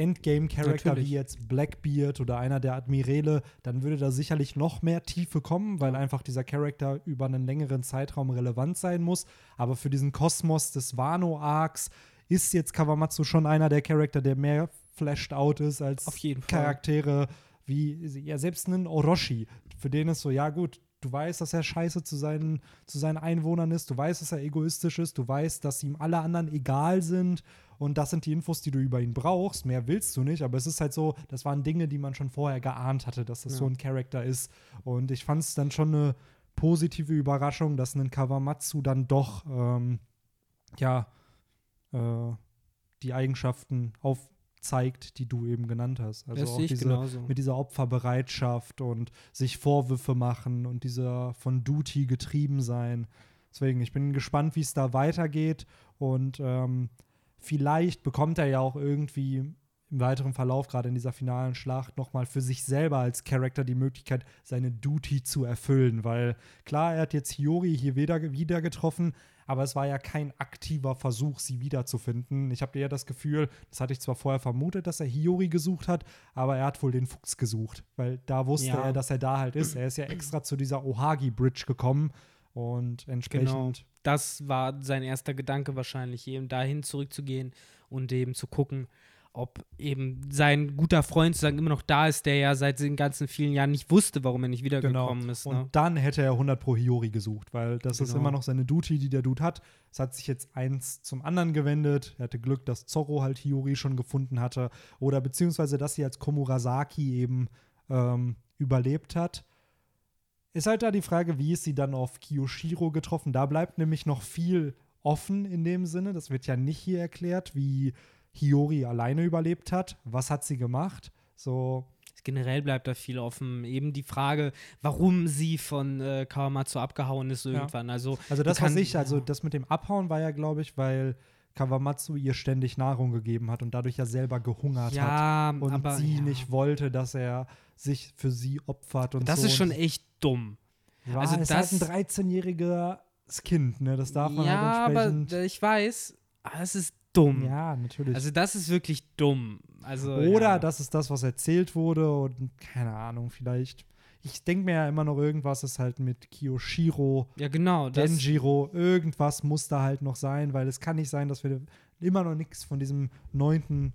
Endgame-Charakter wie jetzt Blackbeard oder einer der Admirale, dann würde da sicherlich noch mehr Tiefe kommen, weil einfach dieser Charakter über einen längeren Zeitraum relevant sein muss. Aber für diesen Kosmos des Wano-Arcs ist jetzt Kawamatsu schon einer der Charakter, der mehr flashed out ist als Auf jeden Fall. Charaktere wie, ja, selbst einen Orochi. Für den ist so, ja gut, du weißt, dass er scheiße zu seinen, zu seinen Einwohnern ist, du weißt, dass er egoistisch ist, du weißt, dass ihm alle anderen egal sind und das sind die Infos, die du über ihn brauchst. Mehr willst du nicht, aber es ist halt so, das waren Dinge, die man schon vorher geahnt hatte, dass das Ja. so ein Charakter ist. Und ich fand es dann schon eine positive Überraschung, dass ein Kawamatsu dann doch, ähm, ja, äh, die Eigenschaften aufzeigt, die du eben genannt hast. Also das auch diese, mit dieser Opferbereitschaft und sich Vorwürfe machen und dieser von Duty getrieben sein. Deswegen, ich bin gespannt, wie es da weitergeht und ähm, vielleicht bekommt er ja auch irgendwie im weiteren Verlauf, gerade in dieser finalen Schlacht, nochmal für sich selber als Charakter die Möglichkeit, seine Duty zu erfüllen. Weil klar, er hat jetzt Hiyori hier wieder, wieder getroffen, aber es war ja kein aktiver Versuch, sie wiederzufinden. Ich habe eher das Gefühl, das hatte ich zwar vorher vermutet, dass er Hiyori gesucht hat, aber er hat wohl den Fuchs gesucht, weil da wusste Ja. er, dass er da halt ist. Er ist ja extra zu dieser Ohagi Bridge gekommen und entsprechend. Genau. Das war sein erster Gedanke wahrscheinlich, eben dahin zurückzugehen und eben zu gucken, ob eben sein guter Freund sozusagen immer noch da ist, der ja seit den ganzen vielen Jahren nicht wusste, warum er nicht wiedergekommen ist. Und Ne? dann hätte er 100 pro Hiyori gesucht, weil das ist Genau. immer noch seine Duty, die der Dude hat. Es hat sich jetzt eins zum anderen gewendet. Er hatte Glück, dass Zorro halt Hiyori schon gefunden hatte. Oder beziehungsweise, dass sie als Komurasaki eben ähm, überlebt hat. Ist halt da die Frage, wie ist sie dann auf Kiyoshiro getroffen? Da bleibt nämlich noch viel offen in dem Sinne. Das wird ja nicht hier erklärt, wie Hiyori alleine überlebt hat. Was hat sie gemacht? So, Generell bleibt da viel offen. Eben die Frage, warum sie von äh, Kawamatsu abgehauen ist irgendwann. Also, Also das, kann- was ich, also ja. das mit dem Abhauen war ja, glaube ich, weil Kawamatsu ihr ständig Nahrung gegeben hat und dadurch ja selber gehungert hat. ja, Und aber sie ja. nicht wollte, dass er sich für sie opfert und Das so. ist schon echt dumm. war, also ist das- halt ein 13-jähriges Kind, ne? Das darf man ja, halt aber entsprechend. äh, ich weiß, aber es ist dumm. ja, natürlich. Also das ist wirklich dumm. Also, Oder ja. das ist das, was erzählt wurde und keine Ahnung, vielleicht. Ich denke mir ja immer noch, irgendwas ist halt mit Kiyoshiro Ja, genau. Denjiro, irgendwas muss da halt noch sein, weil es kann nicht sein, dass wir immer noch nichts von diesem neunten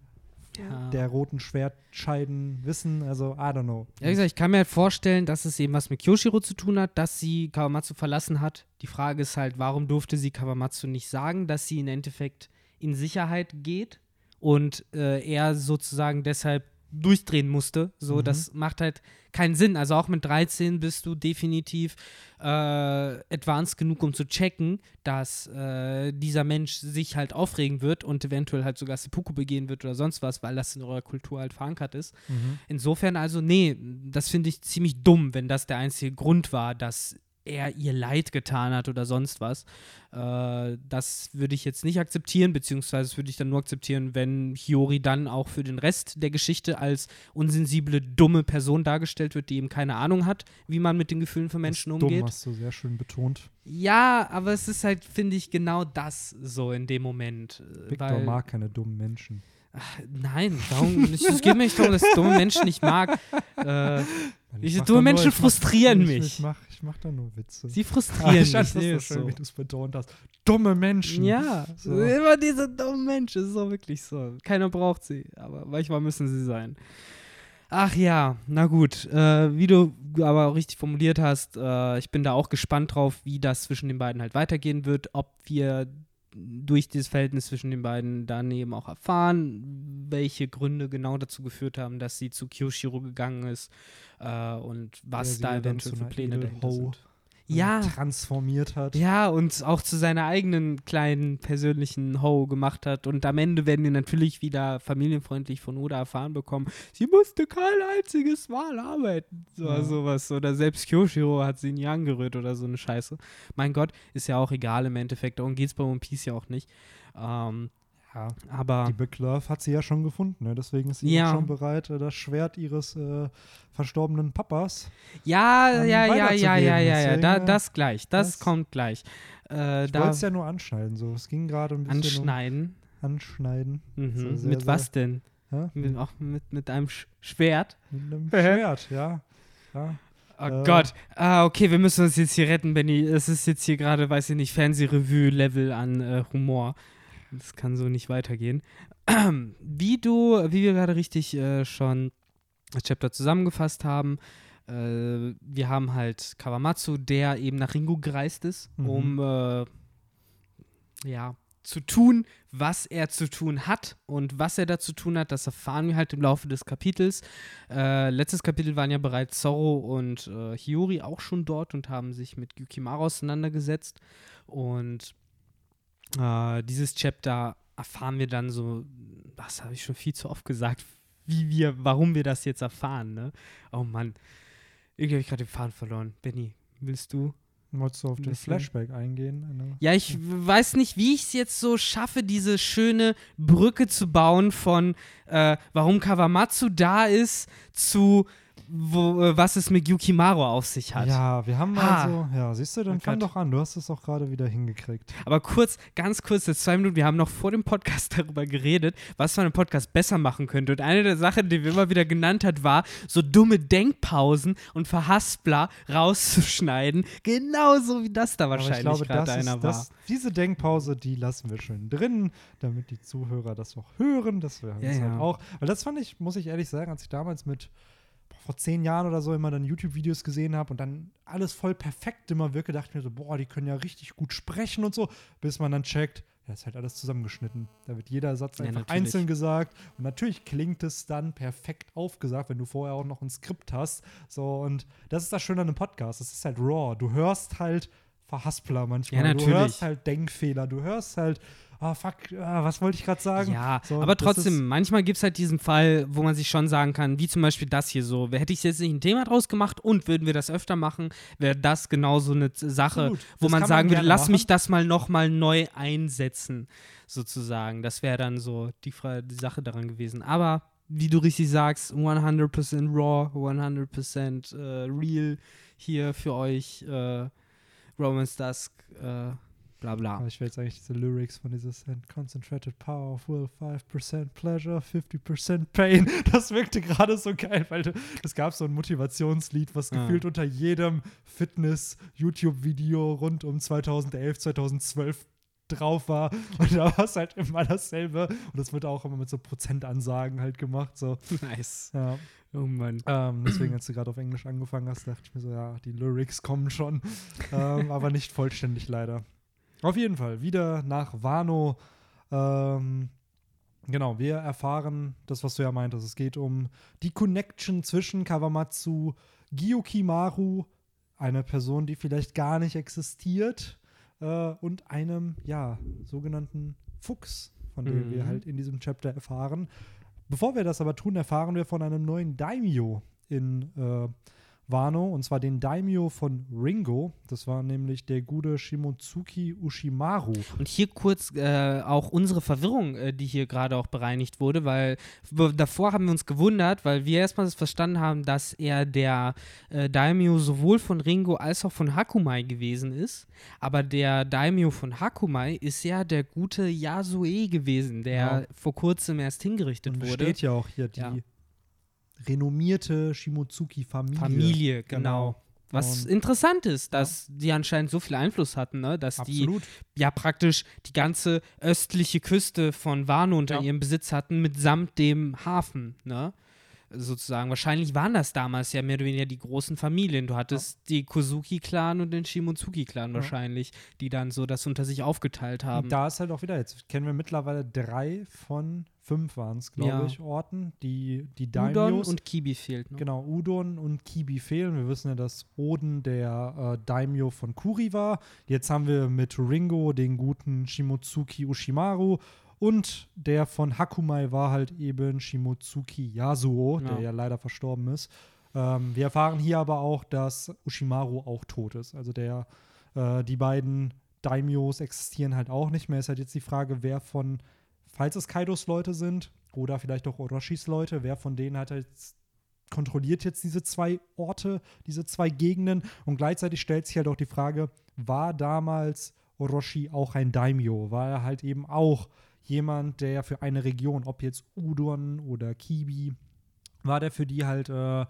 ja. der roten Schwertscheiden wissen. Also, I don't know. Ja, wie gesagt, ich kann mir halt vorstellen, dass es eben was mit Kyoshiro zu tun hat, dass sie Kawamatsu verlassen hat. Die Frage ist halt, warum durfte sie Kawamatsu nicht sagen, dass sie im Endeffekt in Sicherheit geht und äh, er sozusagen deshalb durchdrehen musste. So, Mhm. das macht halt keinen Sinn. Also auch mit 13 bist du definitiv äh, advanced genug, um zu checken, dass äh, dieser Mensch sich halt aufregen wird und eventuell halt sogar Seppuku begehen wird oder sonst was, weil das in eurer Kultur halt verankert ist. Mhm. Insofern also, nee, das finde ich ziemlich dumm, wenn das der einzige Grund war, dass er ihr Leid getan hat oder sonst was. Äh, das würde ich jetzt nicht akzeptieren, beziehungsweise würde ich dann nur akzeptieren, wenn Hiyori dann auch für den Rest der Geschichte als unsensible, dumme Person dargestellt wird, die eben keine Ahnung hat, wie man mit den Gefühlen von Menschen das umgeht. Dumm hast du sehr schön betont. Ja, aber es ist halt, finde ich, genau das so in dem Moment. äh, Victor mag keine dummen Menschen. Nein, darum, es geht mir nicht darum, dass ich dumme Menschen nicht mag. Äh, Ich- mach dumme Menschen ich mach- frustrieren ich, mich. Ich mach, ich mach da nur Witze. sie Ah, frustrieren ich mich. das nee, so ist schön, so. wie du es betont hast. Dumme Menschen. Ja, So. immer diese dummen Menschen, ist so wirklich so. Keiner braucht sie, aber manchmal müssen sie sein. Ach ja, na gut. Äh, wie du aber auch richtig formuliert hast, äh, ich bin da auch gespannt drauf, wie das zwischen den beiden halt weitergehen wird, ob wir durch dieses Verhältnis zwischen den beiden dann eben auch erfahren, welche Gründe genau dazu geführt haben, dass sie zu Kyoshiro gegangen ist äh, und was da ja dann eventuell für Pläne dahinter sind. Ja, transformiert hat. ja, und auch zu seiner eigenen kleinen persönlichen Ho gemacht hat. Und am Ende werden wir natürlich wieder familienfreundlich von Oda erfahren bekommen, sie musste kein einziges Mal arbeiten. So Ja. sowas. Oder selbst Kyoshiro hat sie nie angerührt oder so eine Scheiße. Mein Gott, ist ja auch egal im Endeffekt. Darum geht es bei One Piece ja auch nicht. Ähm, Ja. aber Die Big Love hat sie ja schon gefunden, ne? deswegen ist sie Ja. schon bereit, äh, das Schwert ihres äh, verstorbenen Papas. ja, ähm, ja, ja, ja, ja, ja, ja, da, äh, das gleich. Das, das- kommt gleich. Äh, Ich wollte es ja nur anschneiden, so. Es ging gerade ein bisschen anschneiden. um Anschneiden. Mhm. So sehr, Mit was denn? Ja? Mit, auch mit, mit einem Sch Schwert. Mit einem Schwert, ja. ja. Oh Äh. Gott. Ah, okay, wir müssen uns jetzt hier retten, Benny. Es ist jetzt hier gerade, weiß ich nicht, Fernsehrevue-Level an äh, Humor. Das kann so nicht weitergehen. Wie du, wie wir gerade richtig äh, schon das Chapter zusammengefasst haben, äh, wir haben halt Kawamatsu, der eben nach Ringo gereist ist, Mhm. um äh, ja, zu tun, was er zu tun hat und was er da zu tun hat, das erfahren wir halt im Laufe des Kapitels. Äh, letztes Kapitel waren ja bereits Zorro und äh, Hiyori auch schon dort und haben sich mit Yukimaru auseinandergesetzt. Und äh, dieses Chapter erfahren wir dann so, das habe ich schon viel zu oft gesagt, wie wir, warum wir das jetzt erfahren, ne? Oh Mann. Irgendwie habe ich gerade den Faden verloren. Benny, willst du? Wolltest du auf den. Flashback eingehen? Eine- Ja, ich weiß nicht, wie ich es jetzt so schaffe, diese schöne Brücke zu bauen von äh, warum Kawamatsu da ist zu wo, äh, was es mit Yukimaru auf sich hat. Ja, wir haben Ah. also, ja, siehst du, dann Oh fang Gott. doch an. Du hast es auch gerade wieder hingekriegt. Aber kurz, ganz kurz, jetzt zwei Minuten, wir haben noch vor dem Podcast darüber geredet, was man im Podcast besser machen könnte. Und eine der Sachen, die wir immer wieder genannt hat, war, so dumme Denkpausen und Verhaspler rauszuschneiden. Genauso wie das da wahrscheinlich glaube, gerade einer war. das, diese Denkpause, die lassen wir schön drin, damit die Zuhörer das auch hören. Das wir Ja, uns ja. halt auch. Weil das fand ich, muss ich ehrlich sagen, als ich damals mit vor zehn Jahren oder so immer dann YouTube-Videos gesehen habe und dann alles voll perfekt immer wirke, dachte ich mir so, boah, die können ja richtig gut sprechen und so, bis man dann checkt, ja, ist halt alles zusammengeschnitten. Da wird jeder Satz Ja, einfach natürlich. einzeln gesagt und natürlich klingt es dann perfekt aufgesagt, wenn du vorher auch noch ein Skript hast. So, und das ist das Schöne an einem Podcast. Das ist halt raw. Du hörst halt Verhaspler manchmal. Ja, Du hörst halt Denkfehler. Du hörst halt, ah, fuck, ah, was wollte ich gerade sagen? Ja, So, aber trotzdem, manchmal gibt es halt diesen Fall, wo man sich schon sagen kann, wie zum Beispiel das hier so, hätte ich jetzt nicht ein Thema draus gemacht und würden wir das öfter machen, wäre das genauso eine Z- Sache, Absolut. wo man sagen würde, gerne lass machen. mich das mal nochmal neu einsetzen, sozusagen. Das wäre dann so die, die Sache daran gewesen. Aber wie du richtig sagst, 100% raw, 100% äh, real hier für euch, äh, Romance Dusk, äh, bla bla. Aber ich will jetzt eigentlich diese Lyrics von dieses Concentrated Power of Will, 5% Pleasure, 50% Pain. Das wirkte gerade so geil, weil es gab so ein Motivationslied, was Ah. gefühlt unter jedem Fitness-YouTube-Video rund um 2011, 2012 drauf war. Und da war es halt immer dasselbe. Und das wird auch immer mit so Prozentansagen halt gemacht. So. Nice. Ja. Oh Mann. Ähm, deswegen, als du gerade auf Englisch angefangen hast, dachte ich mir so, ja, die Lyrics kommen schon. ähm, aber nicht vollständig leider. Auf jeden Fall, wieder nach Wano. Ähm, genau, wir erfahren das, was du ja meintest. Es geht um die Connection zwischen Kawamatsu, Gyukimaru, eine Person, die vielleicht gar nicht existiert, äh, und einem, ja, sogenannten Fuchs, von dem Mhm. wir halt in diesem Chapter erfahren. Bevor wir das aber tun, erfahren wir von einem neuen Daimyo in äh, Wano, und zwar den Daimyo von Ringo. Das war nämlich der gute Shimotsuki Ushimaru. Und hier kurz äh, auch unsere Verwirrung, äh, die hier gerade auch bereinigt wurde, weil davor haben wir uns gewundert, weil wir erstmal verstanden haben, dass er der äh, Daimyo sowohl von Ringo als auch von Hakumai gewesen ist. Aber der Daimyo von Hakumai ist ja der gute Yasue gewesen, der Genau. vor kurzem erst hingerichtet Und wurde. steht ja auch hier die Ja. Renommierte Shimotsuki-Familie. Familie, genau. Was Und- interessant ist, dass die anscheinend so viel Einfluss hatten, ne? dass die Absolut. ja praktisch die ganze östliche Küste von Wano unter Ja. ihrem Besitz hatten, mitsamt dem Hafen, ne? Sozusagen. Wahrscheinlich waren das damals ja mehr oder weniger die großen Familien. Du hattest die Kozuki-Clan und den Shimotsuki-Clan Ja. wahrscheinlich, die dann so das unter sich aufgeteilt haben. Und da ist halt auch wieder, jetzt kennen wir mittlerweile drei von fünf waren es, glaube Ja. ich, Orten, die, die Udon Daimyos. und Kibi fehlt noch. Genau, Udon und Kibi fehlen. Wir wissen ja, dass Oden der äh, Daimyo von Kuri war. Jetzt haben wir mit Ringo den guten Shimotsuki Ushimaru. Und der von Hakumai war halt eben Shimotsuki Yasuo, Ja. der ja leider verstorben ist. Ähm, wir erfahren hier aber auch, dass Ushimaru auch tot ist. Also der, äh, die beiden Daimyos existieren halt auch nicht mehr. Ist halt jetzt die Frage, wer von, falls es Kaidos Leute sind oder vielleicht auch Orochis Leute, wer von denen hat jetzt kontrolliert jetzt diese zwei Orte, diese zwei Gegenden und gleichzeitig stellt sich halt auch die Frage, war damals Orochi auch ein Daimyo? War er halt eben auch jemand, der für eine Region, ob jetzt Udon oder Kibi, war der für die halt äh,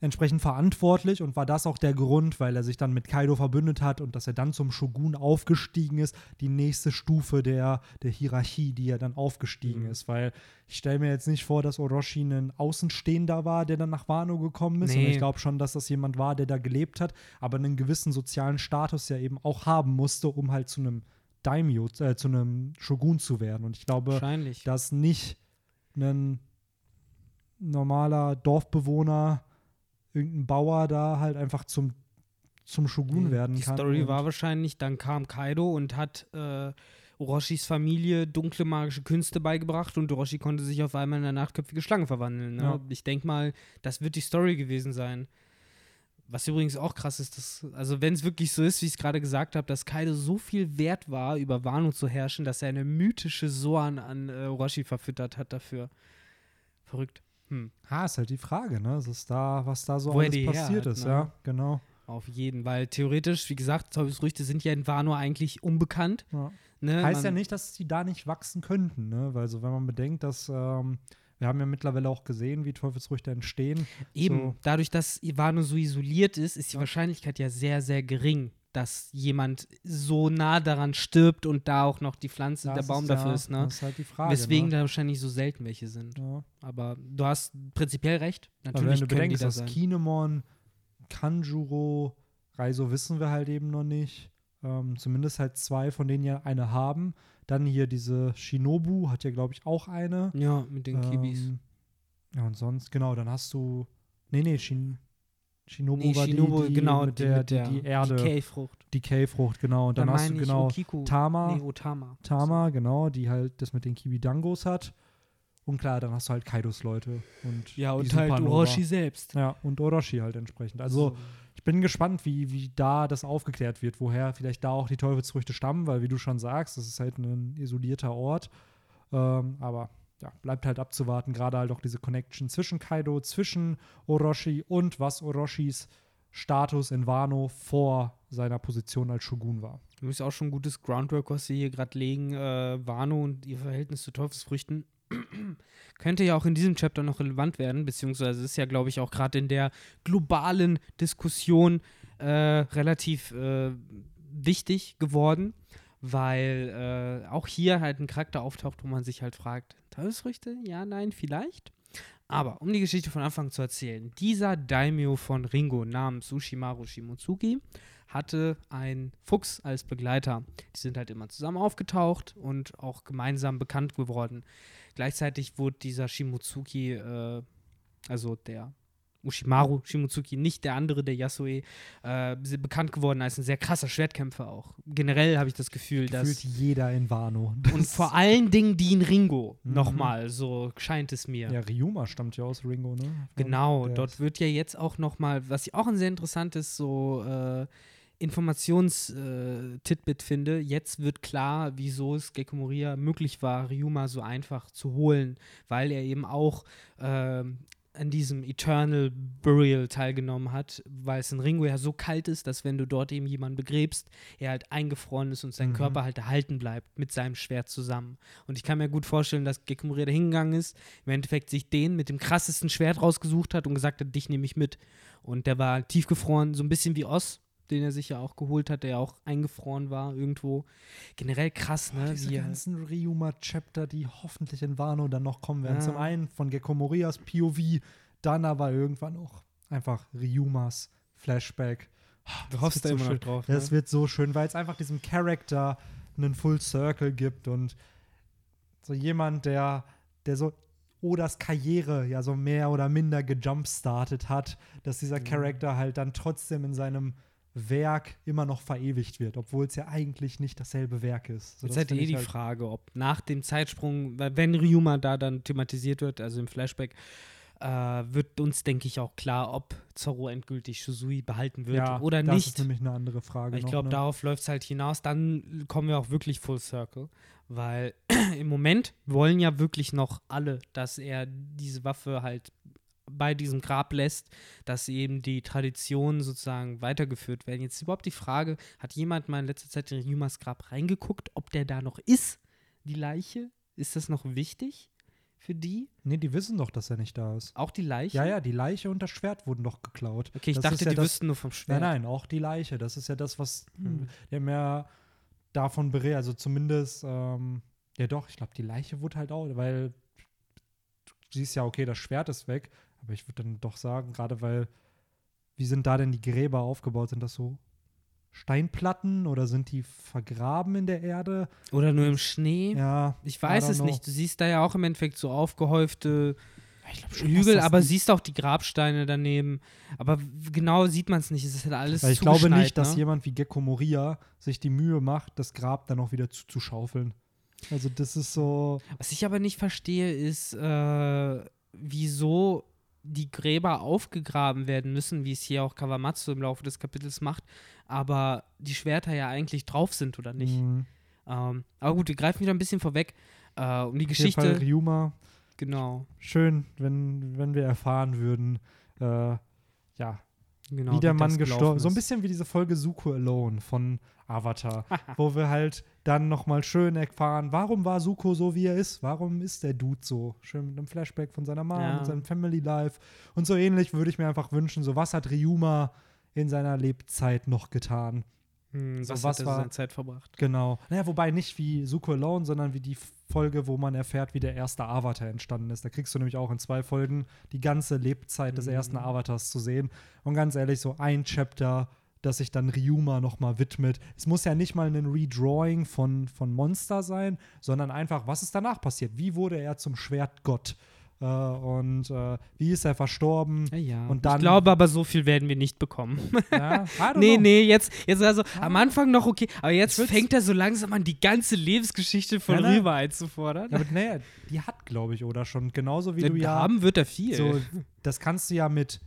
entsprechend verantwortlich und war das auch der Grund, weil er sich dann mit Kaido verbündet hat und dass er dann zum Shogun aufgestiegen ist, die nächste Stufe der, der Hierarchie, die er dann aufgestiegen Mhm. ist. Weil ich stelle mir jetzt nicht vor, dass Orochi ein Außenstehender war, der dann nach Wano gekommen ist. Und Nee. ich glaube schon, dass das jemand war, der da gelebt hat, aber einen gewissen sozialen Status ja eben auch haben musste, um halt zu einem Daimyo, äh, zu einem Shogun zu werden. Und ich glaube, dass nicht ein normaler Dorfbewohner, irgendein Bauer da halt einfach zum, zum Shogun werden Die kann. Story und- war wahrscheinlich, dann kam Kaido und hat äh, Orochis Familie dunkle magische Künste beigebracht und Orochi konnte sich auf einmal in eine achtköpfige Schlange verwandeln. Ne? Ja. Ich denke mal, das wird die Story gewesen sein. Was übrigens auch krass ist, dass, also wenn es wirklich so ist, wie ich es gerade gesagt habe, dass Kaido so viel wert war, über Wano zu herrschen, dass er eine mythische Soan an äh, Orochi verfüttert hat dafür. Verrückt. Hm. Ha, ist halt die Frage, ne? Was ist da, was da so Wo alles passiert hat, ist, ne? ja, genau. Auf jeden, weil theoretisch, wie gesagt, Teufelsfrüchte sind ja in Wano eigentlich unbekannt. Ja. Ne? Heißt Man- ja nicht, dass die da nicht wachsen könnten, ne? Weil so, wenn man bedenkt, dass ähm, wir haben ja mittlerweile auch gesehen, wie Teufelsfrüchte entstehen. Eben, So. dadurch, dass Ivano so isoliert ist, ist die Ja. Wahrscheinlichkeit ja sehr, sehr gering, dass jemand so nah daran stirbt und da auch noch die Pflanze, der Das Baum ist, dafür ja, ist. Ne? Das ist halt die Frage. Weswegen ne? da wahrscheinlich so selten welche sind. ja. Aber du hast prinzipiell recht. Aber Natürlich wenn du bedenkst, da dass sein. Kinemon, Kanjuro, Reiso wissen wir halt eben noch nicht. Ähm, zumindest halt zwei, von denen ja eine haben. Dann hier diese Shinobu hat ja, glaube ich, auch eine. Ja, mit den Kibis. Ähm, ja, und sonst, genau, dann hast du. Nee, nee, Shin, Shinobu Nee, war Shinobu, die, die genau, mit die der, mit der die, die Erde, die, Decay-Frucht. Decay-Frucht, genau. Und dann Da hast du genau Okiku. Tama, Nee, Otama. Tama, genau, die halt das mit den Kibidangos hat. Und klar, dann hast du halt Kaidos Leute. Und Ja, die und halt. Orochi selbst. Ja, und Orochi halt entsprechend. Also, ich bin gespannt, wie, wie da das aufgeklärt wird, woher vielleicht da auch die Teufelsfrüchte stammen, weil wie du schon sagst, das ist halt ein isolierter Ort. Ähm, aber ja, bleibt halt abzuwarten, gerade halt auch diese Connection zwischen Kaido, zwischen Orochi und was Orochis Status in Wano vor seiner Position als Shogun war. Du ist auch schon gutes Groundwork, was sie hier gerade legen. Äh, Wano und ihr Verhältnis zu Teufelsfrüchten könnte ja auch in diesem Chapter noch relevant werden, beziehungsweise ist ja, glaube ich, auch gerade in der globalen Diskussion äh, relativ äh, wichtig geworden, weil äh, auch hier halt ein Charakter auftaucht, wo man sich halt fragt, Teufelsfrüchte? Ja, nein, vielleicht. Aber um die Geschichte von Anfang zu erzählen, dieser Daimyo von Ringo namens Sushimaru Shimotsuki hatte einen Fuchs als Begleiter. Die sind halt immer zusammen aufgetaucht und auch gemeinsam bekannt geworden. Gleichzeitig wurde dieser Shimotsuki, äh, also der Ushimaru Shimotsuki, nicht der andere, der Yasue, äh, bekannt geworden als ein sehr krasser Schwertkämpfer auch. Generell habe ich das Gefühl, dass Gefühlt jeder in Wano. und vor allen Dingen Dean Ringo Mhm. nochmal, so scheint es mir. Ja, Ryuma stammt ja aus Ringo, ne? Genau, Der dort ist- wird ja jetzt auch nochmal, was ich auch ein sehr interessantes so äh, Informations-Titbit finde, jetzt wird klar, wieso es Gecko Moria möglich war, Ryuma so einfach zu holen, weil er eben auch ähm, an diesem Eternal Burial teilgenommen hat, weil es in Ringo ja so kalt ist, dass wenn du dort eben jemanden begräbst, er halt eingefroren ist und sein Mhm. Körper halt erhalten bleibt mit seinem Schwert zusammen. Und ich kann mir gut vorstellen, dass Gecko Moria da hingegangen ist, im Endeffekt sich den mit dem krassesten Schwert rausgesucht hat und gesagt hat, dich nehme ich mit. Und der war tiefgefroren, so ein bisschen wie Oz, den er sich ja auch geholt hat, der ja auch eingefroren war irgendwo. Generell krass, ne? Diese wie ganzen Ryuma-Chapter, die hoffentlich in Wano dann noch kommen werden. Ja. Zum einen von Gecko Morias POV, dann aber irgendwann auch einfach Ryumas Flashback. du Das hoffst da so immer noch schön. drauf. Das ne? wird so schön, weil es einfach diesem Charakter einen Full Circle gibt und so jemand, der, der so Odas Karriere ja so mehr oder minder gejumpstartet hat, dass dieser Mhm. Charakter halt dann trotzdem in seinem Werk immer noch verewigt wird, obwohl es ja eigentlich nicht dasselbe Werk ist. So, Jetzt das halt find eh die halt- Frage, ob nach dem Zeitsprung, wenn Ryuma da dann thematisiert wird, also im Flashback, äh, wird uns, denke ich, auch klar, ob Zorro endgültig Shusui behalten wird ja, oder das nicht. ist nämlich eine andere Frage. Ich glaube, ne? darauf läuft es halt hinaus. Dann kommen wir auch wirklich Full Circle. Weil im Moment wollen ja wirklich noch alle, dass er diese Waffe halt bei diesem Grab lässt, dass eben die Traditionen sozusagen weitergeführt werden. Jetzt ist überhaupt die Frage, hat jemand mal in letzter Zeit in Yumas Grab reingeguckt, ob der da noch ist? die Leiche? Ist das noch wichtig für die? Nee, die wissen doch, dass er nicht da ist. Auch die Leiche? Ja, ja, die Leiche und das Schwert wurden doch geklaut. Okay, ich das dachte, ja die das, wüssten nur vom Schwert. Nein, nein, auch die Leiche. Das ist ja das, was Hm. der mehr davon berät. Also zumindest, ähm, ja doch, ich glaube, die Leiche wurde halt auch, weil du siehst ja, okay, das Schwert ist weg, aber ich würde dann doch sagen, gerade weil, wie sind da denn die Gräber aufgebaut? Sind das so Steinplatten oder sind die vergraben in der Erde? Oder nur im Schnee? Ja, Ich weiß es know. nicht. Du siehst da ja auch im Endeffekt so aufgehäufte ich glaube Hügel, aber siehst auch die Grabsteine daneben. Aber genau sieht man es nicht. Es ist halt alles Weil ich glaube nicht, dass ne? jemand wie Gecko Moria sich die Mühe macht, das Grab dann auch wieder zuzuschaufeln. Also das ist so. Was ich aber nicht verstehe, ist, äh, wieso die Gräber aufgegraben werden müssen, wie es hier auch Kawamatsu im Laufe des Kapitels macht, aber die Schwerter ja eigentlich drauf sind, oder nicht? mh, Ähm, aber gut, wir greifen wieder ein bisschen vorweg. Äh, um die auf jeden Fall Geschichte. Ryuma. Genau. Schön, wenn, wenn wir erfahren würden, äh, ja, genau wie der Mann gestorben So ein bisschen wie diese Folge Suko Alone von Avatar, wo wir halt dann nochmal schön erfahren, warum war Suko so, wie er ist? Warum ist der Dude so? Schön mit einem Flashback von seiner Mom Ja. und seinem Family Life. Und so ähnlich würde ich mir einfach wünschen, so was hat Ryuma in seiner Lebzeit noch getan? Hm, so was, was hat er war- seine Zeit verbracht? Genau. Naja, wobei nicht wie Suko Alone, sondern wie die Folge, wo man erfährt, wie der erste Avatar entstanden ist. Da kriegst du nämlich auch in zwei Folgen die ganze Lebzeit des Mhm. ersten Avatars zu sehen. Und ganz ehrlich, so ein Chapter, das sich dann Ryuma nochmal widmet. Es muss ja nicht mal ein Redrawing von, von Monster sein, sondern einfach, was ist danach passiert? Wie wurde er zum Schwertgott? Äh, und äh, wie ist er verstorben? Ja, ja. Und dann- ich glaube aber, so viel werden wir nicht bekommen. Ja, nee, know. nee, jetzt, jetzt also am Anfang noch okay, aber jetzt fängt er so langsam an, die ganze Lebensgeschichte von Ja, ne? Rüber einzufordern. Ja, aber naja, die hat, glaube ich, oder schon. Genauso wie du ja. Haben wird er viel. So, das kannst du ja mit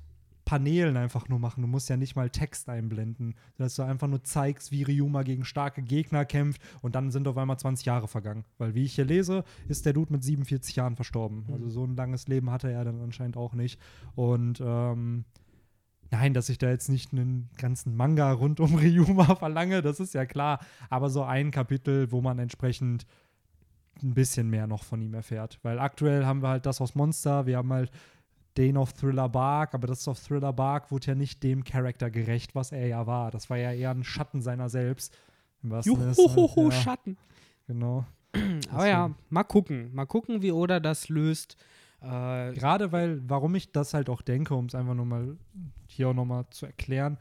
Paneelen einfach nur machen. Du musst ja nicht mal Text einblenden, dass du einfach nur zeigst, wie Ryuma gegen starke Gegner kämpft und dann sind auf einmal 20 Jahre vergangen. Weil, wie ich hier lese, ist der Dude mit 47 Jahren verstorben. Mhm. Also so ein langes Leben hatte er dann anscheinend auch nicht. Und ähm, nein, dass ich da jetzt nicht einen ganzen Manga rund um Ryuma verlange, das ist ja klar. Aber so ein Kapitel, wo man entsprechend ein bisschen mehr noch von ihm erfährt. Weil aktuell haben wir halt das aus Monster, wir haben halt den auf Thriller Bark, aber das auf Thriller Bark wurde ja nicht dem Charakter gerecht, was er ja war. Das war ja eher ein Schatten seiner selbst. Juhuhuhu, ja, Schatten. Genau. Aber ja, mal gucken. Mal gucken, wie Oda das löst. Äh, Gerade weil, warum ich das halt auch denke, um es einfach nur mal hier auch nochmal zu erklären,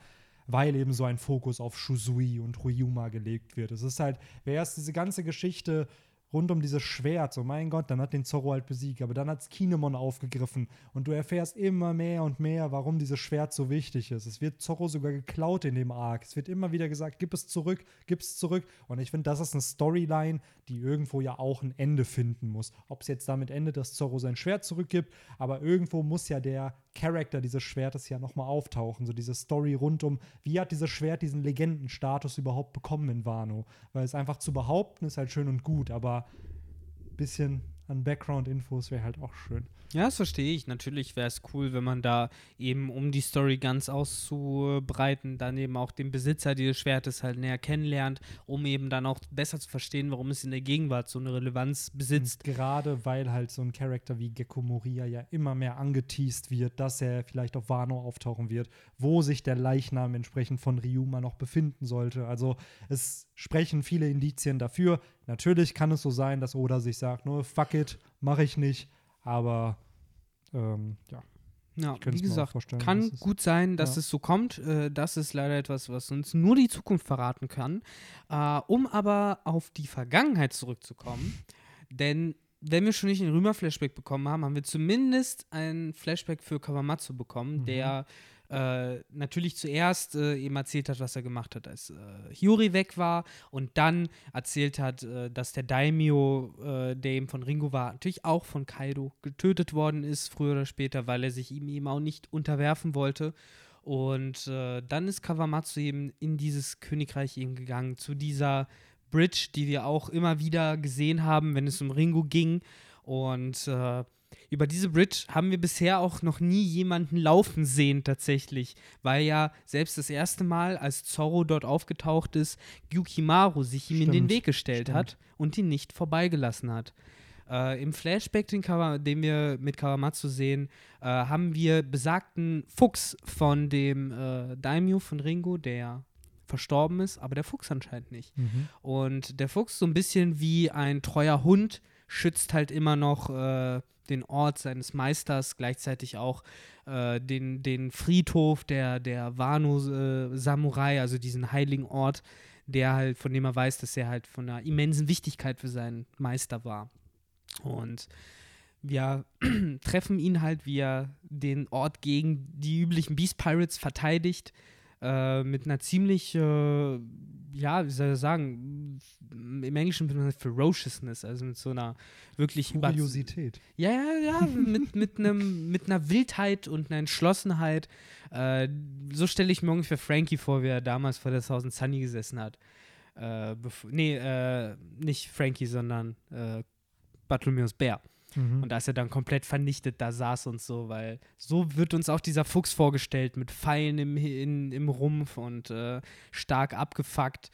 weil eben so ein Fokus auf Shusui und Ryuma gelegt wird. Es ist halt, wer erst diese ganze Geschichte rund um dieses Schwert, so mein Gott, dann hat den Zorro halt besiegt, aber dann hat es Kinemon aufgegriffen und du erfährst immer mehr und mehr, warum dieses Schwert so wichtig ist. Es wird Zorro sogar geklaut in dem Arc. Es wird immer wieder gesagt, gib es zurück, gib es zurück. Und ich finde, das ist eine Storyline, die irgendwo ja auch ein Ende finden muss. Ob es jetzt damit endet, dass Zorro sein Schwert zurückgibt, aber irgendwo muss ja der Charakter dieses Schwertes ja nochmal auftauchen. So diese Story rund um, wie hat dieses Schwert diesen Legendenstatus überhaupt bekommen in Wano? Weil es einfach zu behaupten ist halt schön und gut, aber bisschen an Background-Infos wäre halt auch schön. Ja, das verstehe ich. Natürlich wäre es cool, wenn man da eben, um die Story ganz auszubreiten, dann eben auch den Besitzer dieses Schwertes halt näher kennenlernt, um eben dann auch besser zu verstehen, warum es in der Gegenwart so eine Relevanz besitzt. Und gerade weil halt so ein Charakter wie Gecko Moria ja immer mehr angeteased wird, dass er vielleicht auf Wano auftauchen wird, wo sich der Leichnam entsprechend von Ryuma noch befinden sollte. Also es sprechen viele Indizien dafür. Natürlich kann es so sein, dass Oda sich sagt, no, fuck it, mache ich nicht. Aber ähm, ja, Ja, wie gesagt, kann gut sein, dass ja. es so kommt. Äh, das ist leider etwas, was uns nur die Zukunft verraten kann. Äh, um aber auf die Vergangenheit zurückzukommen, denn wenn wir schon nicht einen Rümer-Flashback bekommen haben, haben wir zumindest einen Flashback für Kawamatsu bekommen, Mhm. der äh, natürlich zuerst äh, eben erzählt hat, was er gemacht hat, als äh, Hyuri weg war und dann erzählt hat, äh, dass der Daimyo, äh, der eben von Ringo war, natürlich auch von Kaido getötet worden ist, früher oder später, weil er sich ihm eben auch nicht unterwerfen wollte. Und äh, dann ist Kawamatsu eben in dieses Königreich eben gegangen, zu dieser Bridge, die wir auch immer wieder gesehen haben, wenn es um Ringo ging. Und über diese Bridge haben wir bisher auch noch nie jemanden laufen sehen tatsächlich, weil ja selbst das erste Mal, als Zorro dort aufgetaucht ist, Yukimaru sich ihm in den Stimmt, Weg gestellt stimmt. hat und ihn nicht vorbeigelassen hat. Äh, Im Flashback, den, Kawa den wir mit Kawamatsu sehen, äh, haben wir besagten Fuchs von dem äh, Daimyo von Ringo, der verstorben ist, aber der Fuchs anscheinend nicht. Mhm. Und der Fuchs, so ein bisschen wie ein treuer Hund, schützt halt immer noch äh, den Ort seines Meisters, gleichzeitig auch äh, den, den Friedhof der, der Wano-Samurai, also diesen heiligen Ort, der halt, von dem er weiß, dass er halt von einer immensen Wichtigkeit für seinen Meister war. Und wir treffen ihn halt, wie er den Ort gegen die üblichen Beast Pirates verteidigt, äh, mit einer ziemlich, äh, ja, wie soll ich sagen, im Englischen benutzt man Ferociousness, also mit so einer wirklich Kuriosität. ja, ja, ja, mit, mit, einem, mit einer Wildheit und einer Entschlossenheit. Äh, so stelle ich mir ungefähr Frankie vor, wie er damals vor der Thousand Sunny gesessen hat. Äh, nee, äh, nicht Frankie, sondern äh, Bartholomeus Bär. Mhm. Und als er dann komplett vernichtet da saß und so, weil so wird uns auch dieser Fuchs vorgestellt mit Pfeilen im, in, im Rumpf und äh, stark abgefuckt.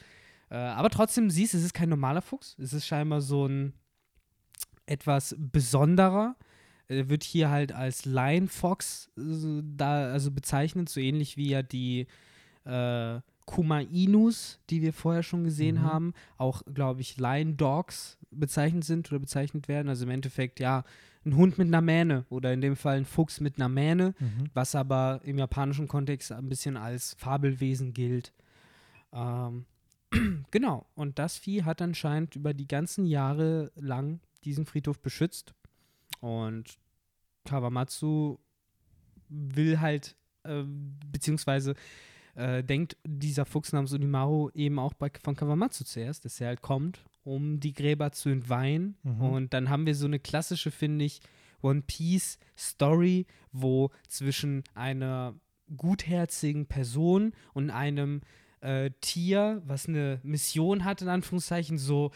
Äh, aber trotzdem siehst, es ist kein normaler Fuchs. Es ist scheinbar so ein etwas besonderer. Er wird hier halt als Lion Fox äh, da also bezeichnet, so ähnlich wie ja die äh, Kuma Inus, die wir vorher schon gesehen Mhm. haben, auch, glaube ich, Lion Dogs bezeichnet sind oder bezeichnet werden. Also im Endeffekt, ja, ein Hund mit einer Mähne oder in dem Fall ein Fuchs mit einer Mähne, Mhm. was aber im japanischen Kontext ein bisschen als Fabelwesen gilt. Ähm, genau, und das Vieh hat anscheinend über die ganzen Jahre lang diesen Friedhof beschützt. Und Kawamatsu will halt, äh, beziehungsweise äh, denkt dieser Fuchs namens Unimaru eben auch bei, von Kawamatsu zuerst, dass er halt kommt, um die Gräber zu entweihen. Mhm. Und dann haben wir so eine klassische, finde ich, One Piece Story, wo zwischen einer gutherzigen Person und einem äh, Tier, was eine Mission hat, in Anführungszeichen, so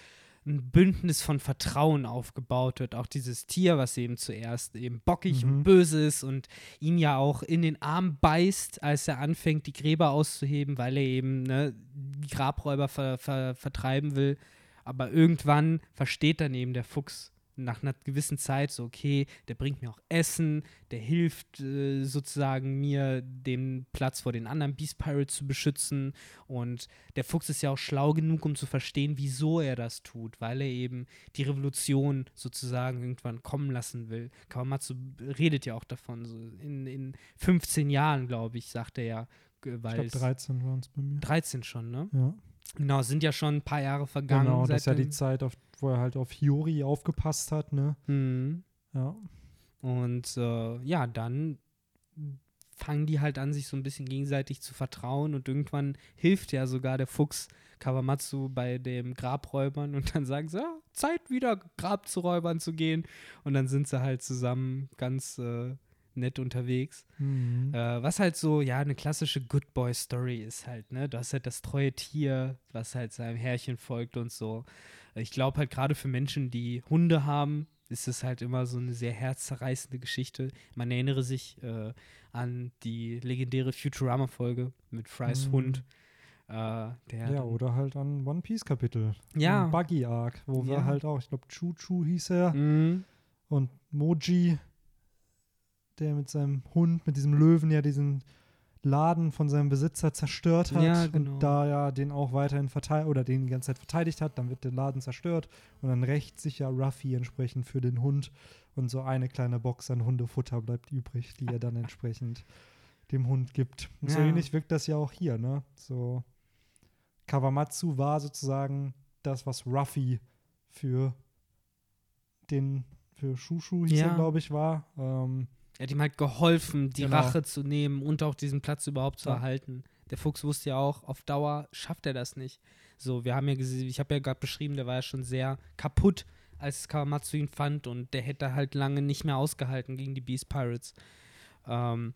ein Bündnis von Vertrauen aufgebaut wird. Auch dieses Tier, was eben zuerst eben bockig Mhm. und böse ist und ihn ja auch in den Arm beißt, als er anfängt, die Gräber auszuheben, weil er eben ne, die Grabräuber ver ver vertreiben will. Aber irgendwann versteht dann eben der Fuchs nach einer gewissen Zeit so, okay, der bringt mir auch Essen, der hilft äh, sozusagen mir, den Platz vor den anderen Beast Pirates zu beschützen. Und der Fuchs ist ja auch schlau genug, um zu verstehen, wieso er das tut, weil er eben die Revolution sozusagen irgendwann kommen lassen will. Kawamatsu redet ja auch davon, so in, in 15 Jahren, glaube ich, sagt er ja, Ich weil glaube, es 13 waren es bei mir. 13 schon, ne? Ja. Genau, es sind ja schon ein paar Jahre vergangen. Genau, das ist ja die. Zeit, auf, wo er halt auf Hiyori aufgepasst hat, ne? Mhm. Ja. Und äh, ja, dann fangen die halt an, sich so ein bisschen gegenseitig zu vertrauen und irgendwann hilft ja sogar der Fuchs Kawamatsu bei dem Grabräubern und dann sagen sie, ja, Zeit wieder Grab zu Räubern zu gehen und dann sind sie halt zusammen ganz äh, nett unterwegs. Mhm. Äh, was halt so, ja, eine klassische Good Boy Story ist halt, ne? Du hast halt das treue Tier, was halt seinem Herrchen folgt und so. Ich glaube halt gerade für Menschen, die Hunde haben, ist es halt immer so eine sehr herzzerreißende Geschichte. Man erinnere sich äh, an die legendäre Futurama-Folge mit Frys Mhm. Hund. Äh, der Ja, oder halt an One Piece Kapitel. Ja. Buggy Arc, wo Ja. wir halt auch, ich glaube, Chu Chu hieß er Mhm. und Moji, der mit seinem Hund, mit diesem Löwen ja diesen Laden von seinem Besitzer zerstört hat Ja, genau. und da ja den auch weiterhin verteidigt oder den die ganze Zeit verteidigt hat, dann wird der Laden zerstört und dann rächt sich ja Ruffy entsprechend für den Hund und so eine kleine Box an Hundefutter bleibt übrig, die er dann entsprechend dem Hund gibt. Und so Ja. ähnlich wirkt das ja auch hier, ne? So Kawamatsu war sozusagen das, was Ruffy für den für Shushu hieß Ja. er, glaube ich, war. Ähm, Er hat ihm halt geholfen, die Genau. Rache zu nehmen und auch diesen Platz überhaupt zu Ja. erhalten. Der Fuchs wusste ja auch, auf Dauer schafft er das nicht. So, wir haben ja gesehen, ich habe ja gerade beschrieben, der war ja schon sehr kaputt, als Kawamatsu ihn fand und der hätte halt lange nicht mehr ausgehalten gegen die Beast Pirates. Ähm,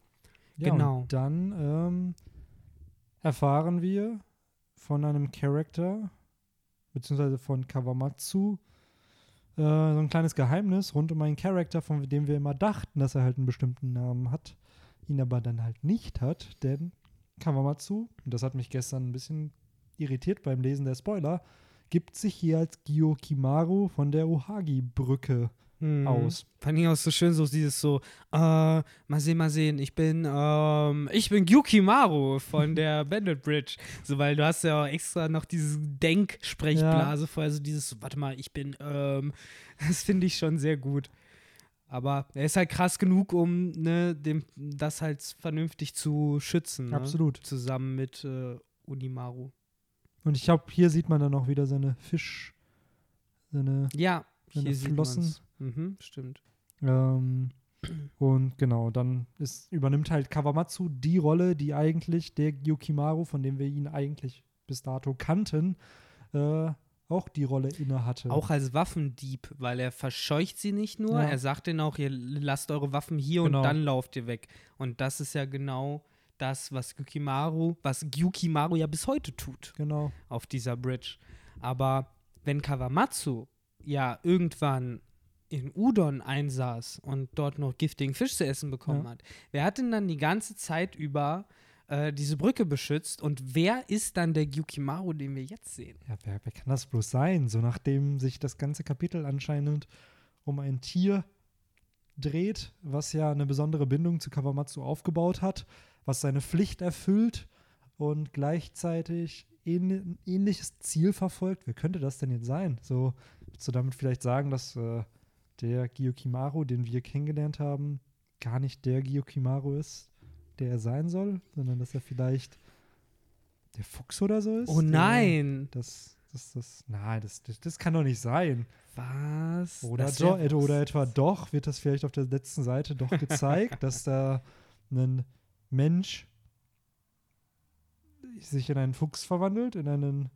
ja, Genau. Und dann ähm, erfahren wir von einem Charakter, beziehungsweise von Kawamatsu, so ein kleines Geheimnis rund um einen Charakter, von dem wir immer dachten, dass er halt einen bestimmten Namen hat, ihn aber dann halt nicht hat, denn Kawamatsu, und das hat mich gestern ein bisschen irritiert beim Lesen der Spoiler, gibt sich hier als Gyokimaru von der Ohagi-Brücke Mhm. aus. Fand ich auch so schön, so dieses so, äh, mal sehen, mal sehen, ich bin, ähm, ich bin Yukimaru von der Bandit Bridge. So, weil du hast ja auch extra noch diese Denksprechblase vorher, so dieses, so, warte mal, ich bin, ähm, das finde ich schon sehr gut. Aber er ist halt krass genug, um ne, dem, das halt vernünftig zu schützen. Ne? Absolut. Zusammen mit äh, Unimaru. Und ich glaube, hier sieht man dann auch wieder seine Fisch, seine, Ja, seine Flossen. man's. Mhm, stimmt. Ähm, und genau, dann ist, übernimmt halt Kawamatsu die Rolle, die eigentlich der Yukimaru, von dem wir ihn eigentlich bis dato kannten, äh, auch die Rolle inne hatte. Auch als Waffendieb, weil er verscheucht sie nicht nur, Ja. er sagt denen auch, ihr lasst eure Waffen hier Genau. und dann lauft ihr weg. Und das ist ja genau das, was Gyukimaru, was Gyukimaru ja bis heute tut Genau. auf dieser Bridge. Aber wenn Kawamatsu ja irgendwann in Udon einsaß und dort noch giftigen Fisch zu essen bekommen Ja. hat, wer hat denn dann die ganze Zeit über äh, diese Brücke beschützt und wer ist dann der Gyukimaru, den wir jetzt sehen? Ja, wer, wer kann das bloß sein? So nachdem sich das ganze Kapitel anscheinend um ein Tier dreht, was ja eine besondere Bindung zu Kawamatsu aufgebaut hat, was seine Pflicht erfüllt und gleichzeitig ähn ähnliches Ziel verfolgt. Wer könnte das denn jetzt sein? So, willst du damit vielleicht sagen, dass äh, der Gyokimaru, den wir kennengelernt haben, gar nicht der Gyokimaru ist, der er sein soll, sondern dass er vielleicht der Fuchs oder so ist? Oh der- nein! das, das, das, nein, das, das, das kann doch nicht sein. Was? Oder, wär äh, was. oder etwa doch, wird das vielleicht auf der letzten Seite doch gezeigt, dass da ein Mensch sich in einen Fuchs verwandelt, in einen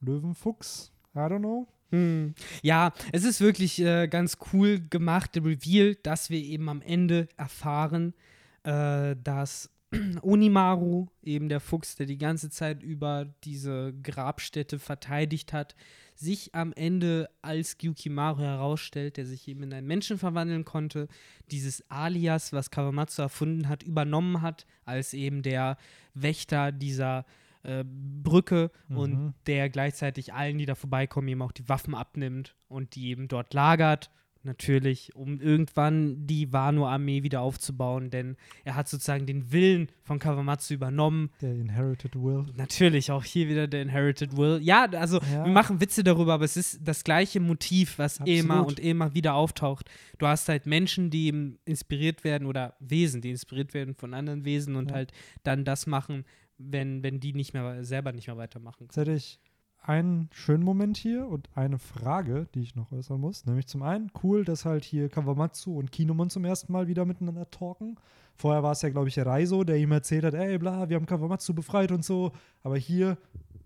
Löwenfuchs. I don't know. Hm. Ja, es ist wirklich äh, ganz cool gemacht, der Reveal, dass wir eben am Ende erfahren, äh, dass Onimaru, eben der Fuchs, der die ganze Zeit über diese Grabstätte verteidigt hat, sich am Ende als Gyukimaru herausstellt, der sich eben in einen Menschen verwandeln konnte, dieses Alias, was Kawamatsu erfunden hat, übernommen hat, als eben der Wächter dieser äh, Brücke und Mhm. der gleichzeitig allen, die da vorbeikommen, eben auch die Waffen abnimmt und die eben dort lagert. Natürlich, um irgendwann die Wano-Armee wieder aufzubauen, denn er hat sozusagen den Willen von Kawamatsu übernommen. Der Inherited Will. Natürlich auch hier wieder der Inherited Will. Ja, also Ja. wir machen Witze darüber, aber es ist das gleiche Motiv, was immer Absolut. und immer wieder auftaucht. Du hast halt Menschen, die eben inspiriert werden oder Wesen, die inspiriert werden von anderen Wesen und Ja. halt dann das machen, wenn, wenn die nicht mehr selber nicht mehr weitermachen Jetzt hätte ich einen schönen Moment hier und eine Frage, die ich noch äußern muss. Nämlich zum einen, cool, dass halt hier Kawamatsu und Kinemon zum ersten Mal wieder miteinander talken. Vorher war es ja, glaube ich, Reiso, der ihm erzählt hat, ey, bla, wir haben Kawamatsu befreit und so. Aber hier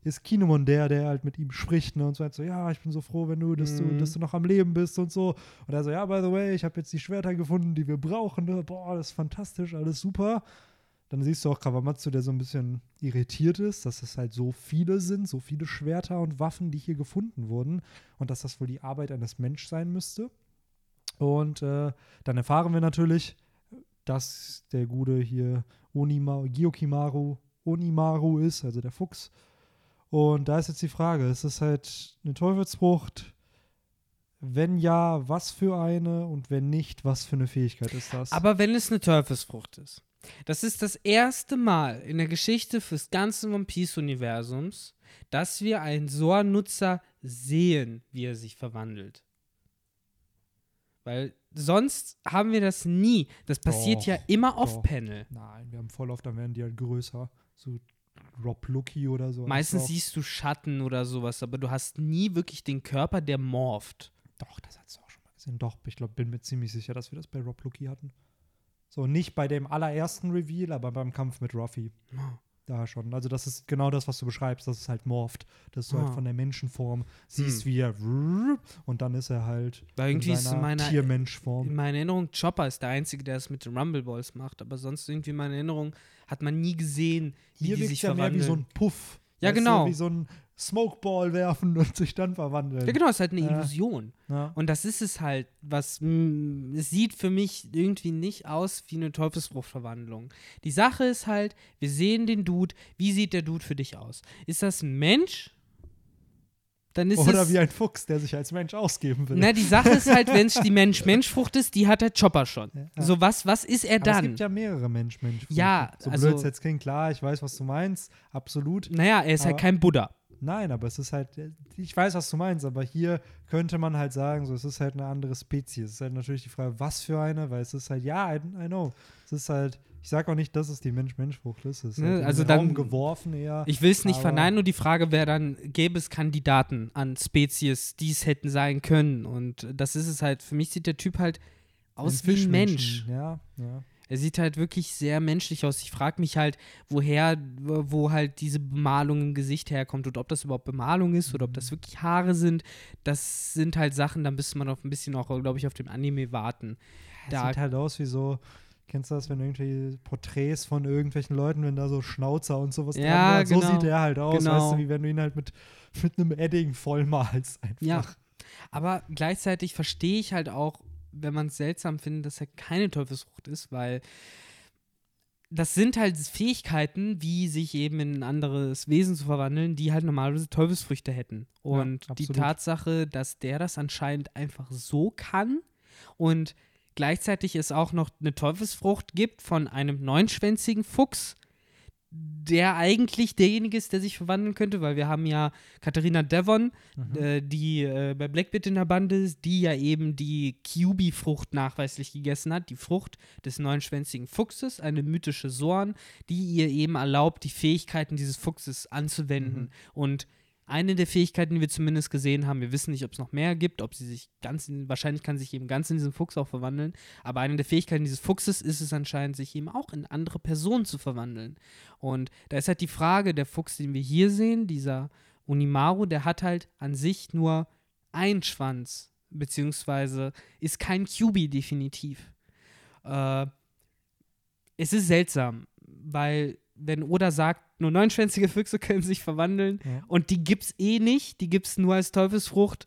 ist Kinemon der, der halt mit ihm spricht ne, und sagt so, ja, ich bin so froh, wenn du, dass, du, Mhm. dass du noch am Leben bist und so. Und er so, ja, by the way, ich habe jetzt die Schwerter gefunden, die wir brauchen. Ne? Boah, das ist fantastisch, alles super. Dann siehst du auch Kawamatsu, der so ein bisschen irritiert ist, dass es halt so viele sind, so viele Schwerter und Waffen, die hier gefunden wurden und dass das wohl die Arbeit eines Menschen sein müsste. Und äh, dann erfahren wir natürlich, dass der Gute hier Onima, Gyokimaru Onimaru ist, also der Fuchs. Und da ist jetzt die Frage, ist es halt eine Teufelsfrucht? Wenn ja, was für eine? Und wenn nicht, was für eine Fähigkeit ist das? Aber wenn es eine Teufelsfrucht ist. Das ist das erste Mal in der Geschichte des ganzen One Piece-Universums, dass wir einen Soa-Nutzer sehen, wie er sich verwandelt. Weil sonst haben wir das nie. Das passiert Doch, ja immer off-Panel. Nein, wir haben voll oft, dann werden die halt größer. So Rob Lucky oder so. Meistens siehst du Schatten oder sowas, aber du hast nie wirklich den Körper, der morpht. Doch, das hast du auch schon mal gesehen. Doch, ich glaube, bin mir ziemlich sicher, dass wir das bei Rob Lucky hatten. So, nicht bei dem allerersten Reveal, aber beim Kampf mit Ruffy. Da schon. Also, das ist genau das, was du beschreibst, dass es halt morpht. Dass du Ah. halt von der Menschenform siehst, Hm. wie er und dann ist er halt Weil irgendwie in ist in seiner meiner, in Tiermenschform. meiner Erinnerung, Chopper ist der Einzige, der es mit den Rumble Balls macht, aber sonst irgendwie in meiner Erinnerung hat man nie gesehen, wie Hier die sich ja mehr verwandeln. wie so ein Puff. Ja, genau. wie so ein Smokeball werfen und sich dann verwandeln. Ja, genau, es ist halt eine Ja. Illusion. Ja. Und das ist es halt, was mh, es sieht für mich irgendwie nicht aus wie eine Teufelsbruchverwandlung. Die Sache ist halt, wir sehen den Dude, wie sieht der Dude für dich aus? Ist das ein Mensch? Dann ist Oder es wie ein Fuchs, der sich als Mensch ausgeben will. Na, die Sache ist halt, wenn es die Mensch-Mensch-Frucht ist, die hat der Chopper schon. Ja. So, was, was ist er Aber es dann? gibt ja mehrere Mensch-Mensch. Ja, so also- blöd es jetzt klingt, klar, ich weiß, was du meinst, absolut. naja, er ist halt kein Buddha. Nein, aber es ist halt, ich weiß, was du meinst, aber hier könnte man halt sagen, so, es ist halt eine andere Spezies. Es ist halt natürlich die Frage, was für eine, weil es ist halt, ja, I, I know. Es ist halt, ich sage auch nicht, dass es die Mensch-Mensch-Frucht ist. Es ist Ne, halt also dann- Raum geworfen eher. Ich will es nicht verneinen, nur die Frage wäre dann, gäbe es Kandidaten an Spezies, die es hätten sein können. Und das ist es halt. Für mich sieht der Typ halt aus wie ein. Mensch. Ja, ja. Er sieht halt wirklich sehr menschlich aus. Ich frage mich halt, woher, wo halt diese Bemalung im Gesicht herkommt und ob das überhaupt Bemalung ist oder ob Mhm. das wirklich Haare sind. Das sind halt Sachen, da müsste man auf ein bisschen auch, glaube ich, auf dem Anime warten. Da- sieht halt aus wie so, kennst du das, wenn irgendwie Porträts von irgendwelchen Leuten, wenn da so Schnauzer und sowas Ja, dran wären? So genau. sieht er halt aus, Genau. weißt du, wie wenn du ihn halt mit, mit einem Edding vollmalst einfach. Ja. Aber gleichzeitig verstehe ich halt auch, wenn man es seltsam findet, dass er keine Teufelsfrucht ist, weil das sind halt Fähigkeiten, wie sich eben in ein anderes Wesen zu verwandeln, die halt normalerweise Teufelsfrüchte hätten. Und die absolut. Tatsache, dass der das anscheinend einfach so kann und gleichzeitig es auch noch eine Teufelsfrucht gibt von einem neunschwänzigen Fuchs, der eigentlich derjenige ist, der sich verwandeln könnte, weil wir haben ja Katharina Devon, Mhm. äh, die äh, bei Blackbit in der Bande ist, die ja eben die Kyubi-Frucht nachweislich gegessen hat, die Frucht des neunschwänzigen Fuchses, eine mythische Sorn, die ihr eben erlaubt, die Fähigkeiten dieses Fuchses anzuwenden. Mhm. Und eine der Fähigkeiten, die wir zumindest gesehen haben, wir wissen nicht, ob es noch mehr gibt, ob sie sich ganz, in, wahrscheinlich kann sich eben ganz in diesen Fuchs auch verwandeln, aber eine der Fähigkeiten dieses Fuchses ist es anscheinend, sich eben auch in andere Personen zu verwandeln. Und da ist halt die Frage, der Fuchs, den wir hier sehen, dieser Unimaru, der hat halt an sich nur einen Schwanz, beziehungsweise ist kein QB definitiv. Äh, es ist seltsam, weil wenn Oda sagt, nur neunschwänzige Füchse können sich verwandeln Ja. und die gibt's eh nicht, die gibt's nur als Teufelsfrucht,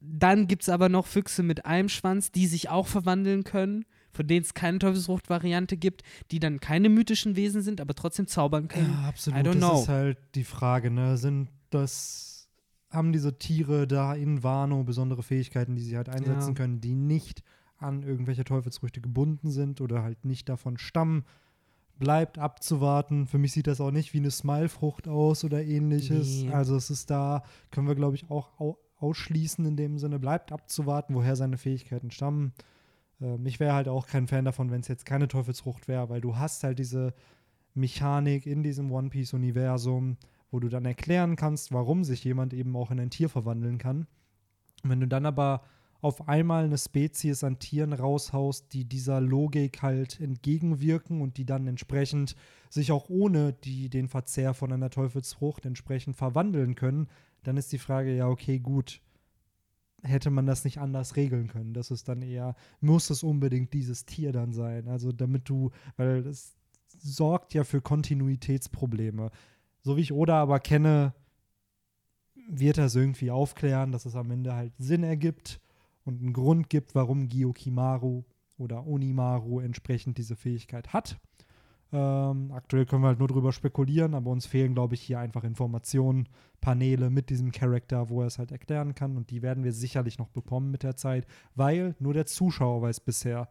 dann gibt's aber noch Füchse mit einem Schwanz, die sich auch verwandeln können, von denen es keine Teufelsfrucht-Variante gibt, die dann keine mythischen Wesen sind, aber trotzdem zaubern können. Ja, absolut. I don't das know. ist halt die Frage, ne? Sind das, haben diese Tiere da in Wano besondere Fähigkeiten, die sie halt einsetzen Ja. können, die nicht an irgendwelche Teufelsfrüchte gebunden sind oder halt nicht davon stammen? Bleibt abzuwarten. Für mich sieht das auch nicht wie eine Smile-Frucht aus oder ähnliches. Nee. Also es ist da, können wir glaube ich auch au ausschließen in dem Sinne. Bleibt abzuwarten, woher seine Fähigkeiten stammen. Ähm, ich wäre halt auch kein Fan davon, wenn es jetzt keine Teufelsfrucht wäre, weil du hast halt diese Mechanik in diesem One Piece-Universum, wo du dann erklären kannst, warum sich jemand eben auch in ein Tier verwandeln kann. Und wenn du dann aber auf einmal eine Spezies an Tieren raushaust, die dieser Logik halt entgegenwirken und die dann entsprechend sich auch ohne die, den Verzehr von einer Teufelsfrucht entsprechend verwandeln können, dann ist die Frage, ja, okay, gut, hätte man das nicht anders regeln können? Das ist dann eher, muss es unbedingt dieses Tier dann sein? Also damit du, weil das sorgt ja für Kontinuitätsprobleme. So wie ich Oda aber kenne, wird er es irgendwie aufklären, dass es am Ende halt Sinn ergibt und einen Grund gibt, warum Gyokimaru oder Onimaru entsprechend diese Fähigkeit hat. Ähm, aktuell können wir halt nur drüber spekulieren, aber uns fehlen, glaube ich, hier einfach Informationen, Paneele mit diesem Charakter, wo er es halt erklären kann und die werden wir sicherlich noch bekommen mit der Zeit, weil nur der Zuschauer weiß bisher,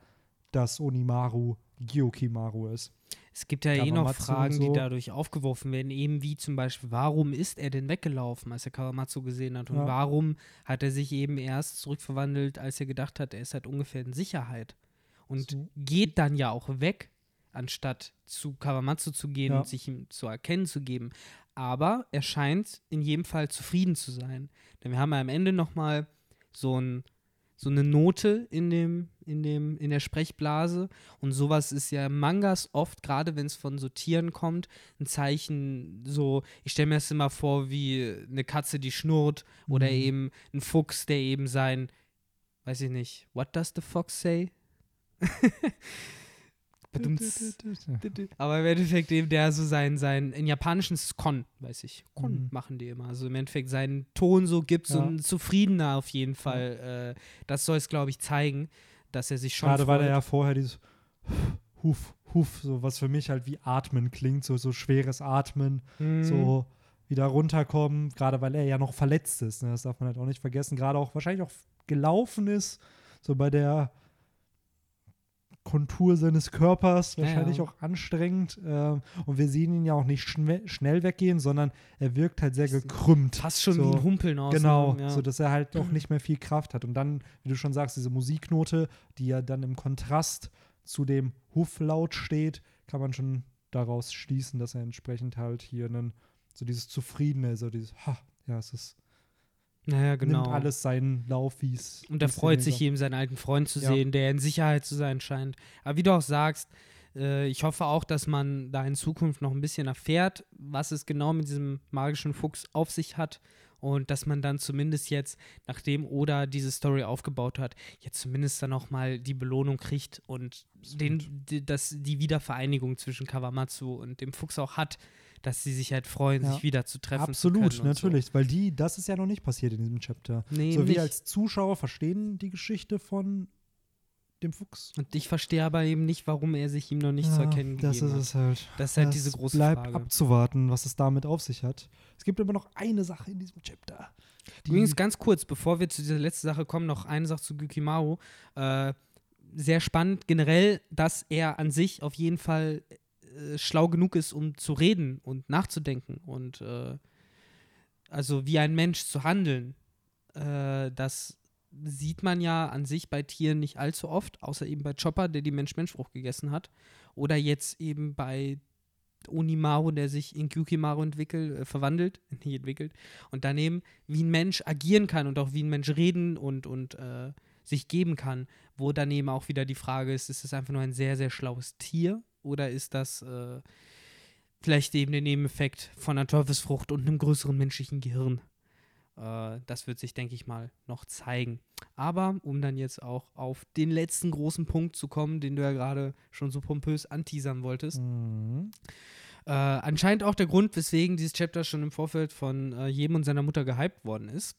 dass Onimaru Gyokimaru ist. Es gibt ja eh noch Fragen, und die so. dadurch aufgeworfen werden, eben wie zum Beispiel, warum ist er denn weggelaufen, als er Kawamatsu gesehen hat? Und Ja. warum hat er sich eben erst zurückverwandelt, als er gedacht hat, er ist halt ungefähr in Sicherheit? Und So. geht dann ja auch weg, anstatt zu Kawamatsu zu gehen Ja. und sich ihm zu erkennen zu geben. Aber er scheint in jedem Fall zufrieden zu sein. Denn wir haben ja am Ende nochmal so ein so eine Note in dem, in dem, in der Sprechblase. Und sowas ist ja Mangas oft, gerade wenn es von so Tieren kommt, ein Zeichen, so, ich stelle mir das immer vor, wie eine Katze, die schnurrt, oder Mhm. eben ein Fuchs, der eben sein, weiß ich nicht, what does the fox say? Aber im Endeffekt eben der so sein, sein, in Japanischen ist Kon, weiß ich. Kon Mhm. machen die immer. Also im Endeffekt seinen Ton so gibt, so Ja. ein zufriedener auf jeden Fall. Äh, das soll es, glaube ich, zeigen, dass er sich schon Gerade weil er ja vorher dieses Huf, Huf, so was für mich halt wie Atmen klingt, so, so schweres Atmen, Mhm. so wieder runterkommen, gerade weil er ja noch verletzt ist. Ne? Das darf man halt auch nicht vergessen. Gerade auch wahrscheinlich auch gelaufen ist, so bei der Kontur seines Körpers, Ja, wahrscheinlich ja. auch anstrengend. Ähm, und wir sehen ihn ja auch nicht schnell weggehen, sondern er wirkt halt sehr gekrümmt. Fast schon so, wie ein Humpeln aus. Genau, ne? ja. so dass er halt auch nicht mehr viel Kraft hat. Und dann, wie du schon sagst, diese Musiknote, die ja dann im Kontrast zu dem Huflaut steht, kann man schon daraus schließen, dass er entsprechend halt hier einen, so dieses Zufriedene, so dieses, ha, ja, es ist, Naja, genau. nimmt alles seinen Lauf, wie es. Und er freut sich eben, seinen alten Freund zu Ja. sehen, der in Sicherheit zu sein scheint. Aber wie du auch sagst, äh, ich hoffe auch, dass man da in Zukunft noch ein bisschen erfährt, was es genau mit diesem magischen Fuchs auf sich hat. Und dass man dann zumindest jetzt, nachdem Oda diese Story aufgebaut hat, jetzt zumindest dann auch mal die Belohnung kriegt und den, die, das, die Wiedervereinigung zwischen Kawamatsu und dem Fuchs auch hat, dass sie sich halt freuen, Ja. sich wieder zu treffen. Absolut, zu und so. natürlich, weil die, das ist ja noch nicht passiert in diesem Chapter. Nee, so nicht. wir als Zuschauer verstehen die Geschichte von dem Fuchs. Und ich verstehe aber eben nicht, warum er sich ihm noch nicht zu Ja, erkennen Das gegeben ist hat. es halt. Das ist halt Das diese große bleibt Frage. abzuwarten, was es damit auf sich hat. Es gibt aber noch eine Sache in diesem Chapter. Die, Übrigens ganz kurz, bevor wir zu dieser letzten Sache kommen, noch eine Sache zu Gyukimaru. Äh, sehr spannend generell, dass er an sich auf jeden Fall äh, schlau genug ist, um zu reden und nachzudenken und äh, also wie ein Mensch zu handeln. Äh, das sieht man ja an sich bei Tieren nicht allzu oft, außer eben bei Chopper, der die Mensch-Mensch-Frucht gegessen hat. Oder jetzt eben bei Onimaru, der sich in Gyukimaru entwickelt, äh, verwandelt, nicht entwickelt. Und daneben, wie ein Mensch agieren kann und auch wie ein Mensch reden und, und äh, sich geben kann. Wo daneben auch wieder die Frage ist, ist es einfach nur ein sehr, sehr schlaues Tier oder ist das äh, vielleicht eben der Nebeneffekt von einer Teufelsfrucht und einem größeren menschlichen Gehirn? Äh, das wird sich, denke ich mal, noch zeigen. Aber um dann jetzt auch auf den letzten großen Punkt zu kommen, den du ja gerade schon so pompös anteasern wolltest. Mhm. Äh, anscheinend auch der Grund, weswegen dieses Chapter schon im Vorfeld von äh, jedem und seiner Mutter gehypt worden ist.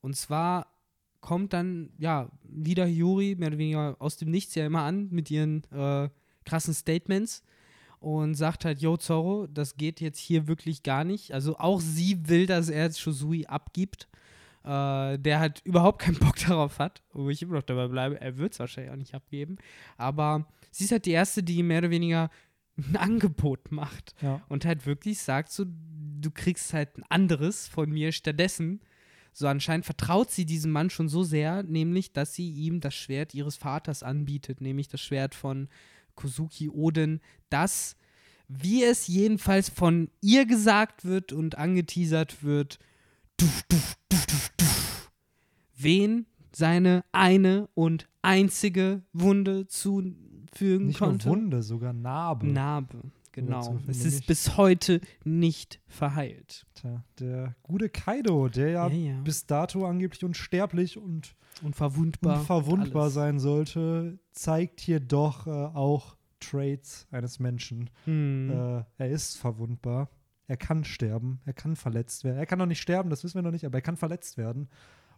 Und zwar kommt dann, ja, wieder Yuri mehr oder weniger aus dem Nichts ja immer an mit ihren äh, krassen Statements und sagt halt, yo, Zorro, das geht jetzt hier wirklich gar nicht. Also auch sie will, dass er jetzt Shosui abgibt, äh, der halt überhaupt keinen Bock darauf hat, wo ich immer noch dabei bleibe, er wird es wahrscheinlich auch nicht abgeben. Aber sie ist halt die Erste, die mehr oder weniger ein Angebot macht Ja. und halt wirklich sagt so, du kriegst halt ein anderes von mir stattdessen. So anscheinend vertraut sie diesem Mann schon so sehr, nämlich, dass sie ihm das Schwert ihres Vaters anbietet, nämlich das Schwert von Kozuki Oden, das, wie es jedenfalls von ihr gesagt wird und angeteasert wird, duf, duf, duf, duf, duf, wen seine eine und einzige Wunde zufügen Nicht konnte. nur Wunde, sogar Narbe. Narbe, genau. Es ist bis heute nicht verheilt. Tja, der gute Kaido, der ja, Ja, ja. bis dato angeblich unsterblich und Unverwundbar. unverwundbar alles. sein sollte, zeigt hier doch äh, auch Traits eines Menschen. Hm. Äh, er ist verwundbar. Er kann sterben. Er kann verletzt werden. Er kann noch nicht sterben, das wissen wir noch nicht, aber er kann verletzt werden.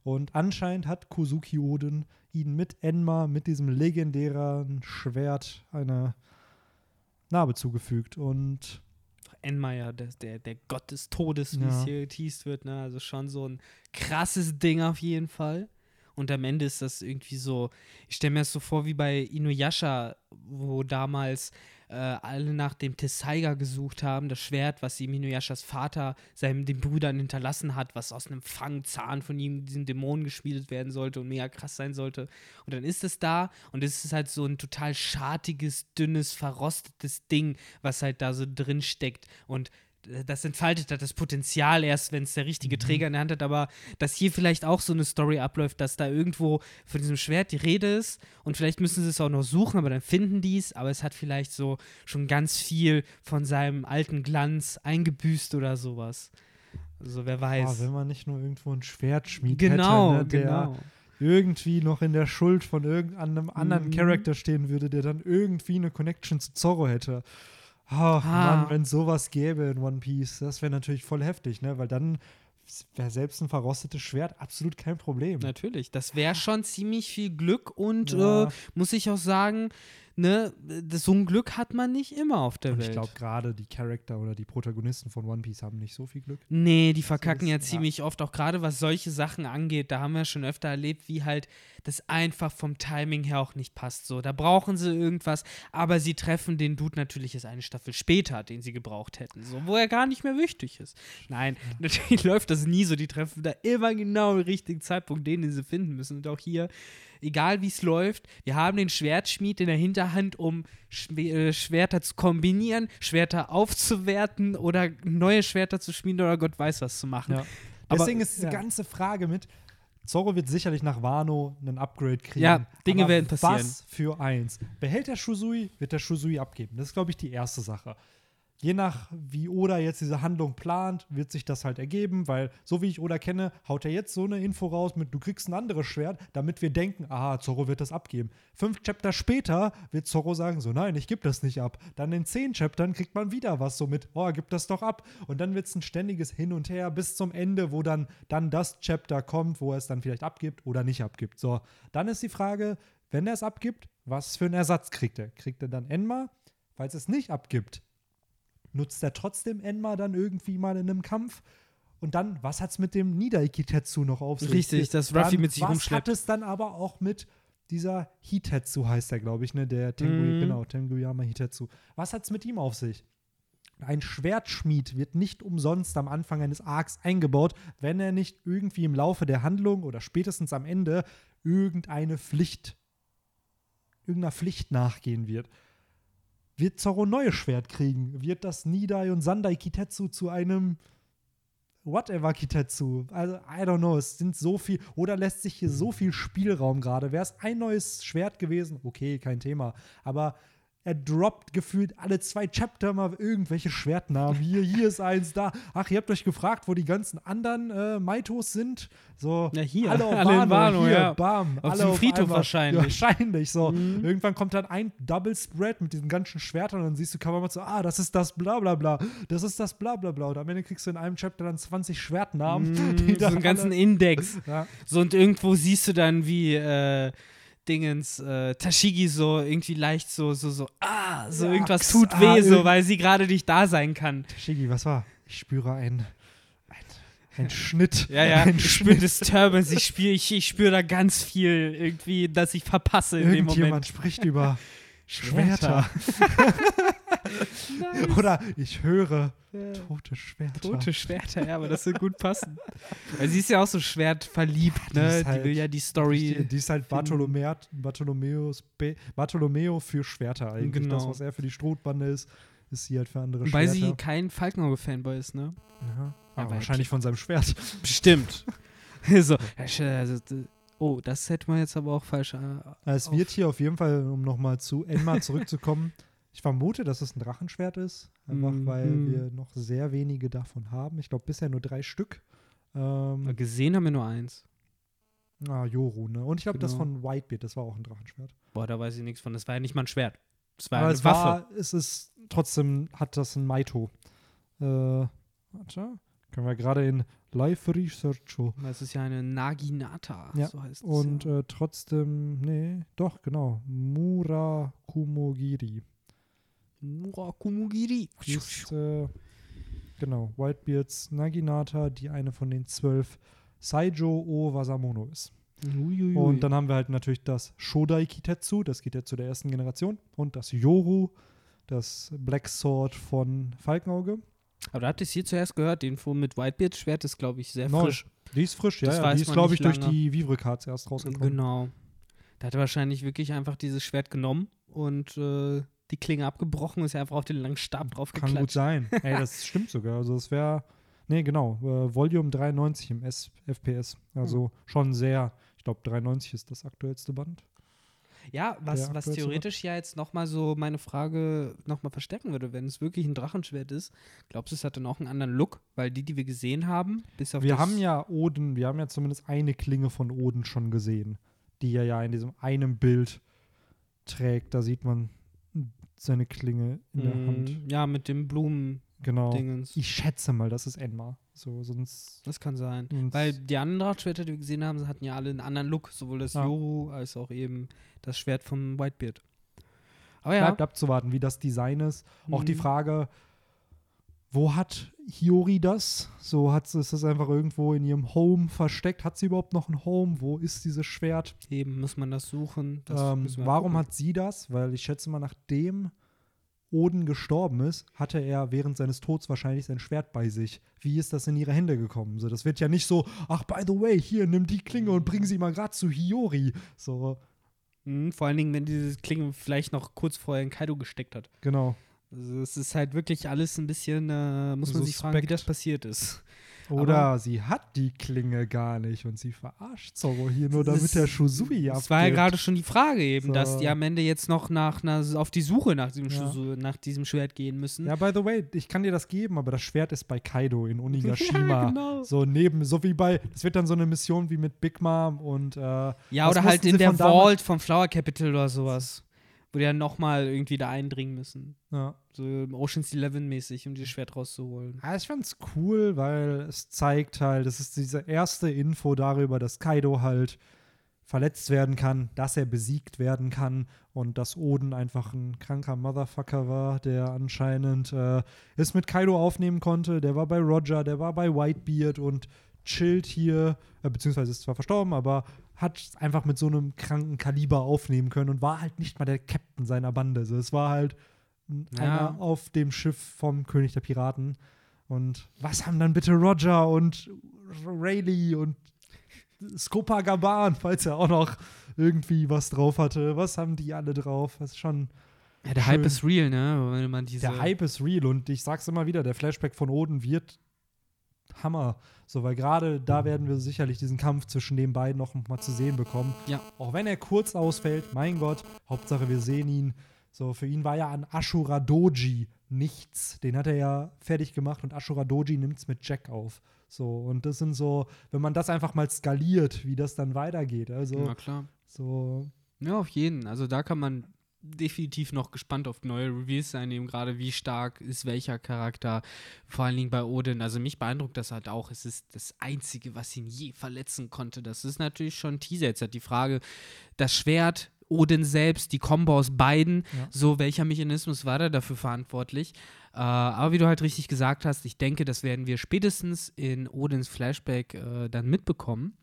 Und anscheinend hat Kozuki Oden ihn mit Enma, mit diesem legendären Schwert, eine Narbe zugefügt. Und Enmeier, der, der, der Gott des Todes, wie es Ja. hier geteased wird. Ne? Also schon so ein krasses Ding auf jeden Fall. Und am Ende ist das irgendwie so, ich stelle mir das so vor wie bei Inuyasha, wo damals äh, alle nach dem Tessaiga gesucht haben, das Schwert, was ihm Inuyashas Vater seinem den Brüdern hinterlassen hat, was aus einem Fangzahn von ihm, diesem Dämonen geschmiedet werden sollte und mega krass sein sollte. Und dann ist es da und es ist halt so ein total schartiges, dünnes, verrostetes Ding, was halt da so drin steckt. Und das entfaltet das Potenzial erst, wenn es der richtige Träger in der Hand hat, aber dass hier vielleicht auch so eine Story abläuft, dass da irgendwo von diesem Schwert die Rede ist und vielleicht müssen sie es auch noch suchen, aber dann finden die es, aber es hat vielleicht so schon ganz viel von seinem alten Glanz eingebüßt oder sowas. Also wer ah, weiß. wenn man nicht nur irgendwo ein Schwert schmiedet, genau, hätte, ne, der genau. irgendwie noch in der Schuld von irgendeinem anderen Mhm. Charakter stehen würde, der dann irgendwie eine Connection zu Zorro hätte. Ach, Ah. Mann, wenn sowas gäbe in One Piece, das wäre natürlich voll heftig, ne? Weil dann wäre selbst ein verrostetes Schwert absolut kein Problem. Natürlich, das wäre schon ziemlich viel Glück und Ja. äh, muss ich auch sagen, ne, das- so ein Glück hat man nicht immer auf der Und Welt. ich glaube, gerade die Charakter oder die Protagonisten von One Piece haben nicht so viel Glück. Nee, die verkacken ist- ja ja. ziemlich oft, auch gerade was solche Sachen angeht. Da haben wir schon öfter erlebt, wie halt das einfach vom Timing her auch nicht passt. So, da brauchen sie irgendwas, aber sie treffen den Dude natürlich erst eine Staffel später, den sie gebraucht hätten. So, wo er gar nicht mehr wichtig ist. Nein, natürlich läuft das nie so. Die treffen da immer genau im richtigen Zeitpunkt den, den sie finden müssen. Und auch hier, egal wie es läuft, wir haben den Schwertschmied in der Hinterhand, um äh, Schwerter zu kombinieren, Schwerter aufzuwerten oder neue Schwerter zu schmieden oder Gott weiß was zu machen. Ja. Aber- Deswegen ist diese ja. ganze Frage mit, Zorro wird sicherlich nach Wano einen Upgrade kriegen. Ja, Dinge aber werden passieren. Was für eins? Behält der Shusui, wird der Shusui abgeben. Das ist, glaube ich, die erste Sache. Je nach, wie Oda jetzt diese Handlung plant, wird sich das halt ergeben, weil, so wie ich Oda kenne, haut er jetzt so eine Info raus mit, du kriegst ein anderes Schwert, damit wir denken, aha, Zorro wird das abgeben. Fünf Chapter später wird Zorro sagen, so, nein, ich gebe das nicht ab. Dann in zehn Chaptern kriegt man wieder was so mit, oh, gib das doch ab. Und dann wird es ein ständiges Hin und Her bis zum Ende, wo dann, dann das Chapter kommt, wo er es dann vielleicht abgibt oder nicht abgibt. So, dann ist die Frage, wenn er es abgibt, was für einen Ersatz kriegt er? Kriegt er dann Enma? Falls es nicht abgibt, nutzt er trotzdem Enma dann irgendwie mal in einem Kampf? Und dann, was hat es mit dem Nidaiki-Tetsu noch auf sich? Richtig, das Ruffy Dann, mit sich was rumschleppt. hat es dann aber auch mit dieser Hitetsu, heißt er, glaube ich, ne? Der Tengu, Mhm. genau, Tenguyama Hitetsu. Was hat es mit ihm auf sich? Ein Schwertschmied wird nicht umsonst am Anfang eines Arcs eingebaut, wenn er nicht irgendwie im Laufe der Handlung oder spätestens am Ende irgendeine Pflicht, irgendeiner Pflicht nachgehen wird. Wird Zorro ein neues Schwert kriegen? Wird das Nidai und Sandai Kitetsu zu einem whatever Kitetsu? Also, I don't know. Es sind so viel, oder lässt sich hier so viel Spielraum gerade. Wäre es ein neues Schwert gewesen, okay, kein Thema. Aber er droppt gefühlt alle zwei Chapter mal irgendwelche Schwertnamen. Hier, hier ist eins, da. Ach, ihr habt euch gefragt, wo die ganzen anderen äh, Maitos sind. So, Ja, hier. alle auf Alle Wano, Wano, hier, ja. bam. Auf alle dem Friedhof einmal. wahrscheinlich. Ja, wahrscheinlich, so. Mhm. Irgendwann kommt dann ein Double Spread mit diesen ganzen Schwertern und dann siehst du Kawamatsu, so, ah, das ist das bla bla bla, das ist das bla bla bla. Und am Ende kriegst du in einem Chapter dann 20 Schwertnamen. Die so einen ganzen Index. ja. So und irgendwo siehst du dann, wie äh, Dingens, äh, Tashigi so irgendwie leicht so, so, so, ah, so Ja, irgendwas tut ah, weh, so, weil sie gerade nicht da sein kann. Shigi, was war? Ich spüre ein, ein, ein Schnitt. Ja, ja, ein ich spüre Disturbance, ich spüre ich, ich spür da ganz viel irgendwie, dass ich verpasse in dem Irgendjemand Moment. spricht über Schwerter. Oder ich höre tote Schwerter. Tote Schwerter, ja, aber das wird gut passen. Weil sie ist ja auch so schwertverliebt, die ne? Die halt will ja die Story. Die, die ist halt Be- Bartolomeo für Schwerter eigentlich. Genau. Das, was er für die Strohbande ist, ist sie halt für andere Weil Schwerter. sie kein Falkenauge-Fanboy ist, ne? Ja, Aber weil- wahrscheinlich von seinem Schwert. Bestimmt. so, ja, also, oh, das hätte man jetzt aber auch falsch. Äh, Es wird hier auf jeden Fall, um nochmal zu Enma zurückzukommen, ich vermute, dass es ein Drachenschwert ist, einfach Mhm. weil wir noch sehr wenige davon haben. Ich glaube bisher nur drei Stück. Ähm, Gesehen haben wir nur eins. ah, Yoru, ne? Und ich glaube, das Genau. von Whitebeard, das war auch ein Drachenschwert. Boah, da weiß ich nichts von. Das war ja nicht mal ein Schwert. Das war Aber eine es Waffe. war, es ist trotzdem, hat das ein Maito. Äh, warte, können wir gerade in Live Research Das ist ja eine Naginata, Ja, so heißt es. Und ja. äh, trotzdem, nee, doch, genau. Murakumogiri. Murakumugiri. ist, äh, genau, Whitebeards Naginata, die eine von den zwölf Saijo O Wasamono ist. Uiuiui. Und dann haben wir halt natürlich das Shodai Kitetsu, das Kitetsu der ersten Generation, und das Yoru, das Black Sword von Falkenauge. Aber da habt ihr es hier zuerst gehört. Die Info mit Whitebeard-Schwert ist, glaube ich, sehr Neu. frisch. Die ist frisch, ja, Das ja. Die ist, glaube ich, nicht durch lange. die Vivre Cards erst rausgekommen. Genau. Da hat er wahrscheinlich wirklich einfach dieses Schwert genommen und äh, die Klinge abgebrochen, ist ja einfach auf den langen Stab drauf Kann gut sein. Ey, das stimmt sogar. Also es wäre, nee, genau, äh, Volume 93 im S FPS. Also Hm. schon sehr, ich glaube 93 ist das aktuellste Band. Ja, was, Der was theoretisch ja jetzt nochmal so meine Frage nochmal verstärken würde, wenn es wirklich ein Drachenschwert ist, glaubst du, es hat dann auch einen anderen Look? Weil die, die wir gesehen haben, bis auf Wir haben ja Oden, wir haben ja zumindest eine Klinge von Oden schon gesehen, die er ja in diesem einen Bild trägt. Da sieht man seine Klinge in der Mm, Hand. Ja, mit dem Blumen-Dingens. Genau. Ich schätze mal, das ist Enma. So, sonst. Das kann sein. Weil die anderen Drahtschwerter, die wir gesehen haben, hatten ja alle einen anderen Look. Sowohl das Ja. Yoru als auch eben das Schwert vom Whitebeard. Aber ja. bleibt abzuwarten, wie das Design ist. Auch die Mhm. Frage, wo hat Hiyori das? So hat sie ist das einfach irgendwo in ihrem Home versteckt. Hat sie überhaupt noch ein Home? Wo ist dieses Schwert? Eben muss man das suchen. Das Ähm, warum gucken. hat sie das? Weil ich schätze mal, nachdem Oden gestorben ist, hatte er während seines Todes wahrscheinlich sein Schwert bei sich. Wie ist das in ihre Hände gekommen? So, das wird ja nicht so, ach, by the way, hier, nimm die Klinge und bring sie mal gerade zu Hiyori. So, Mhm, vor allen Dingen, wenn diese Klinge vielleicht noch kurz vorher in Kaido gesteckt hat. genau. Also es ist halt wirklich alles ein bisschen, äh, muss man sich fragen, wie Suspekt. das passiert ist. Oder sie hat die Klinge gar nicht und sie verarscht Zoro hier nur, damit der Shusui Das war ja abgibt. gerade schon die Frage eben, dass So. die am Ende jetzt noch nach, nach auf die Suche nach diesem, Ja. Schusu- nach diesem Schwert gehen müssen. Ja, by the way, ich kann dir das geben, aber das Schwert ist bei Kaido in Onigashima. Ja, genau. So neben, so wie bei, das wird dann so eine Mission wie mit Big Mom und äh, Ja, oder halt in der Vault vom Flower Capital oder sowas. Wo die dann nochmal irgendwie da eindringen müssen. Ja. So Ocean's Eleven mäßig, um dieses Schwert rauszuholen. Ja, ich fand's cool, weil es zeigt halt, das ist diese erste Info darüber, dass Kaido halt verletzt werden kann, dass er besiegt werden kann und dass Oden einfach ein kranker Motherfucker war, der anscheinend äh, es mit Kaido aufnehmen konnte. Der war bei Roger, der war bei Whitebeard und chillt hier, äh, beziehungsweise ist zwar verstorben, aber hat einfach mit so einem kranken Kaliber aufnehmen können und war halt nicht mal der Captain seiner Bande. Also es war halt Ja. einer auf dem Schiff vom König der Piraten. Und was haben dann bitte Roger und Rayleigh und Scopa Gaban, falls er auch noch irgendwie was drauf hatte. Was haben die alle drauf? Das ist schon. Ja, der Schön. Hype ist real, ne? Wenn man diese. Der Hype ist real und ich sag's immer wieder, der Flashback von Oden wird Hammer. So, weil gerade da werden wir sicherlich diesen Kampf zwischen den beiden noch mal zu sehen bekommen. Ja. Auch wenn er kurz ausfällt, mein Gott, Hauptsache wir sehen ihn. So, für ihn war ja an Ashura Doji nichts. Den hat er ja fertig gemacht und Ashura Doji nimmt's mit Jack auf. So, und das sind so, wenn man das einfach mal skaliert, wie das dann weitergeht. Also, Na klar. so, Ja, auf jeden. Also da kann man definitiv noch gespannt auf neue Reviews sein, eben gerade wie stark ist welcher Charakter, vor allen Dingen bei Odin. Also mich beeindruckt das halt auch. Es ist das Einzige, was ihn je verletzen konnte. Das ist natürlich schon ein Teaser. Jetzt hat die Frage, das Schwert, Odin selbst, die Kombo aus beiden, Ja. so welcher Mechanismus war da dafür verantwortlich? Äh, aber wie du halt richtig gesagt hast, ich denke, das werden wir spätestens in Odins Flashback äh, dann mitbekommen.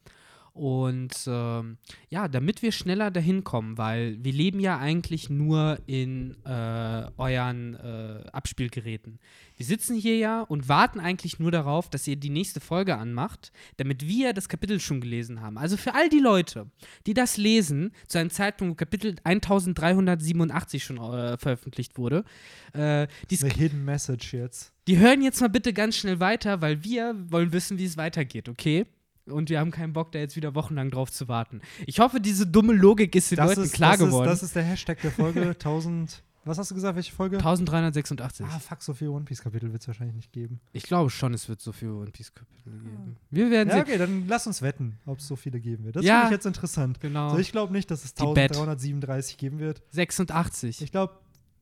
Und ähm, ja, damit wir schneller dahin kommen, weil wir leben ja eigentlich nur in äh, euren äh, Abspielgeräten. Wir sitzen hier ja und warten eigentlich nur darauf, dass ihr die nächste Folge anmacht, damit wir das Kapitel schon gelesen haben. Also für all die Leute, die das lesen, zu einem Zeitpunkt, wo Kapitel 1387 schon äh, veröffentlicht wurde, äh, die, eine Hidden Message jetzt. die hören jetzt mal bitte ganz schnell weiter, weil wir wollen wissen, wie es weitergeht, okay? Und wir haben keinen Bock, da jetzt wieder wochenlang drauf zu warten. Ich hoffe, diese dumme Logik ist den Das Leuten ist, klar das geworden. Ist, das ist der Hashtag der Folge 1000. Was hast du gesagt, welche Folge? 1386. Ah, fuck, so viel One Piece Kapitel wird es wahrscheinlich nicht geben. Ich glaube schon, es wird so viele One Piece Kapitel geben. Wir werden Ja, sehen. okay, dann lass uns wetten, ob es so viele geben wird. Das Ja. finde ich jetzt interessant. Genau. So, ich glaube nicht, dass es Die Bet. 1337 geben wird. 86. Ich glaube,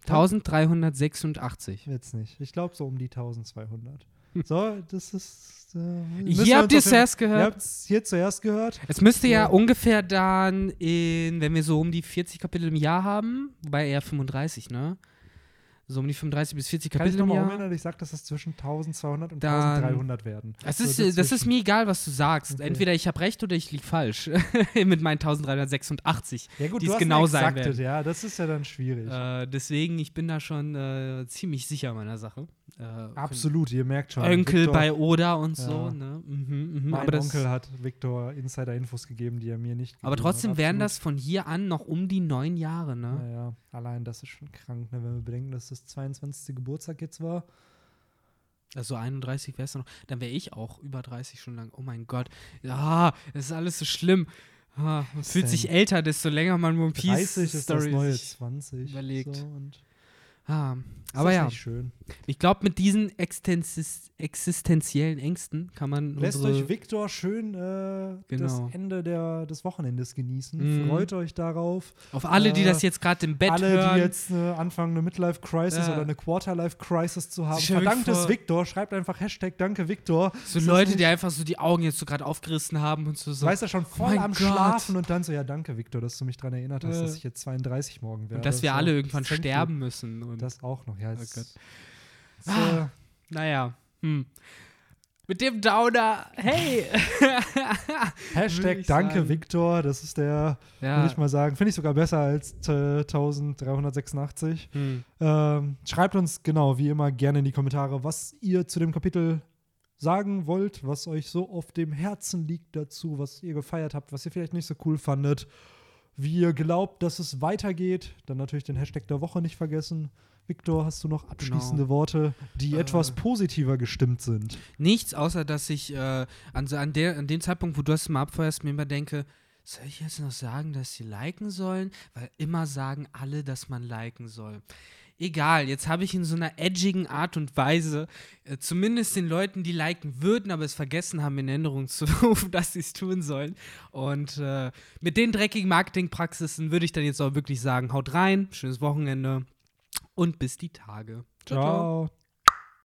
1386. wird es nicht. Ich glaube so um die 1200. So, das ist. Äh, Hier habt ihr es zuerst Ihr gehört. habt es hier zuerst gehört. Es müsste ja Ja. ungefähr dann in, wenn wir so um die 40 Kapitel im Jahr haben, wobei eher 35, ne? So um die 35 bis 40 Kann ich Kapitel nochmal umändern? Ich sage, dass es zwischen 1200 und Dann- 1300 werden. So ist, das ist mir egal, was du sagst. Okay. Entweder ich habe recht oder ich liege falsch mit meinen 1386. Ja, gut, die du es hast genau sein werden. Ja, das ist ja dann schwierig. Äh, deswegen, ich bin da schon äh, ziemlich sicher meiner Sache. Äh, Absolut, ihr merkt schon. Onkel Victor- bei Oda und Ja. so. Ne? Mhm, mhm. Mein Onkel hat Victor Insider-Infos gegeben, die er mir nicht aber trotzdem wären das von hier an noch um die neun Jahre. Ne? Naja, allein das ist schon krank, ne, wenn wir bedenken, dass das 22. Geburtstag jetzt war. Also 31 wär's noch. Dann wäre ich auch über 30 schon lang. Oh mein Gott. Ja, es ist alles so schlimm. Ah, man fühlt sich älter, desto länger man One Piece 30 ist das Story neue sich 20. überlegt. So, und Ah, aber das ja, schön. ich glaube, mit diesen Extensis existenziellen Ängsten kann man Lässt euch Victor schön äh, Genau. das Ende der, des Wochenendes genießen. Mhm. Freut euch darauf. auf alle, die äh, das jetzt gerade im Bett Alle, hören. die jetzt äh, anfangen, eine Midlife-Crisis Ja. oder eine Quarter-Life-Crisis zu haben, verdankt es Victor. Schreibt einfach Hashtag Danke Victor. so ist Leute, die einfach so die Augen jetzt so gerade aufgerissen haben und so. so. Weiß er schon voll mein am Gott. Schlafen und dann so, ja, danke, Victor, dass du mich daran erinnert hast, dass ich jetzt 32 morgen werde. und dass wir So, alle irgendwann you. sterben müssen. Und Das auch noch, ja. Oh es- Gott. es, Ah. äh, naja, hm. Mit dem Downer, hey! Hashtag Danke, sagen. Victor. Das ist der, ja. würde ich mal sagen, finde ich sogar besser als äh, 1386. Hm. Ähm, schreibt uns genau, wie immer, gerne in die Kommentare, was ihr zu dem Kapitel sagen wollt, was euch so auf dem Herzen liegt dazu, was ihr gefeiert habt, was ihr vielleicht nicht so cool fandet, wie ihr glaubt, dass es weitergeht. Dann natürlich den Hashtag der Woche nicht vergessen. Victor, hast du noch abschließende Worte, die Äh. etwas positiver gestimmt sind? Nichts, außer dass ich äh, an, so- an, der, an dem Zeitpunkt, wo du es mal abfeuerst, mir immer denke, soll ich jetzt noch sagen, dass sie liken sollen? Weil immer sagen alle, dass man liken soll. Egal, jetzt habe ich in so einer edgigen Art und Weise äh, zumindest den Leuten, die liken würden, aber es vergessen haben, in Erinnerung zu rufen, dass sie es tun sollen. Und äh, mit den dreckigen Marketingpraxisen würde ich dann jetzt auch wirklich sagen, haut rein, schönes Wochenende und bis die Tage. Ciao.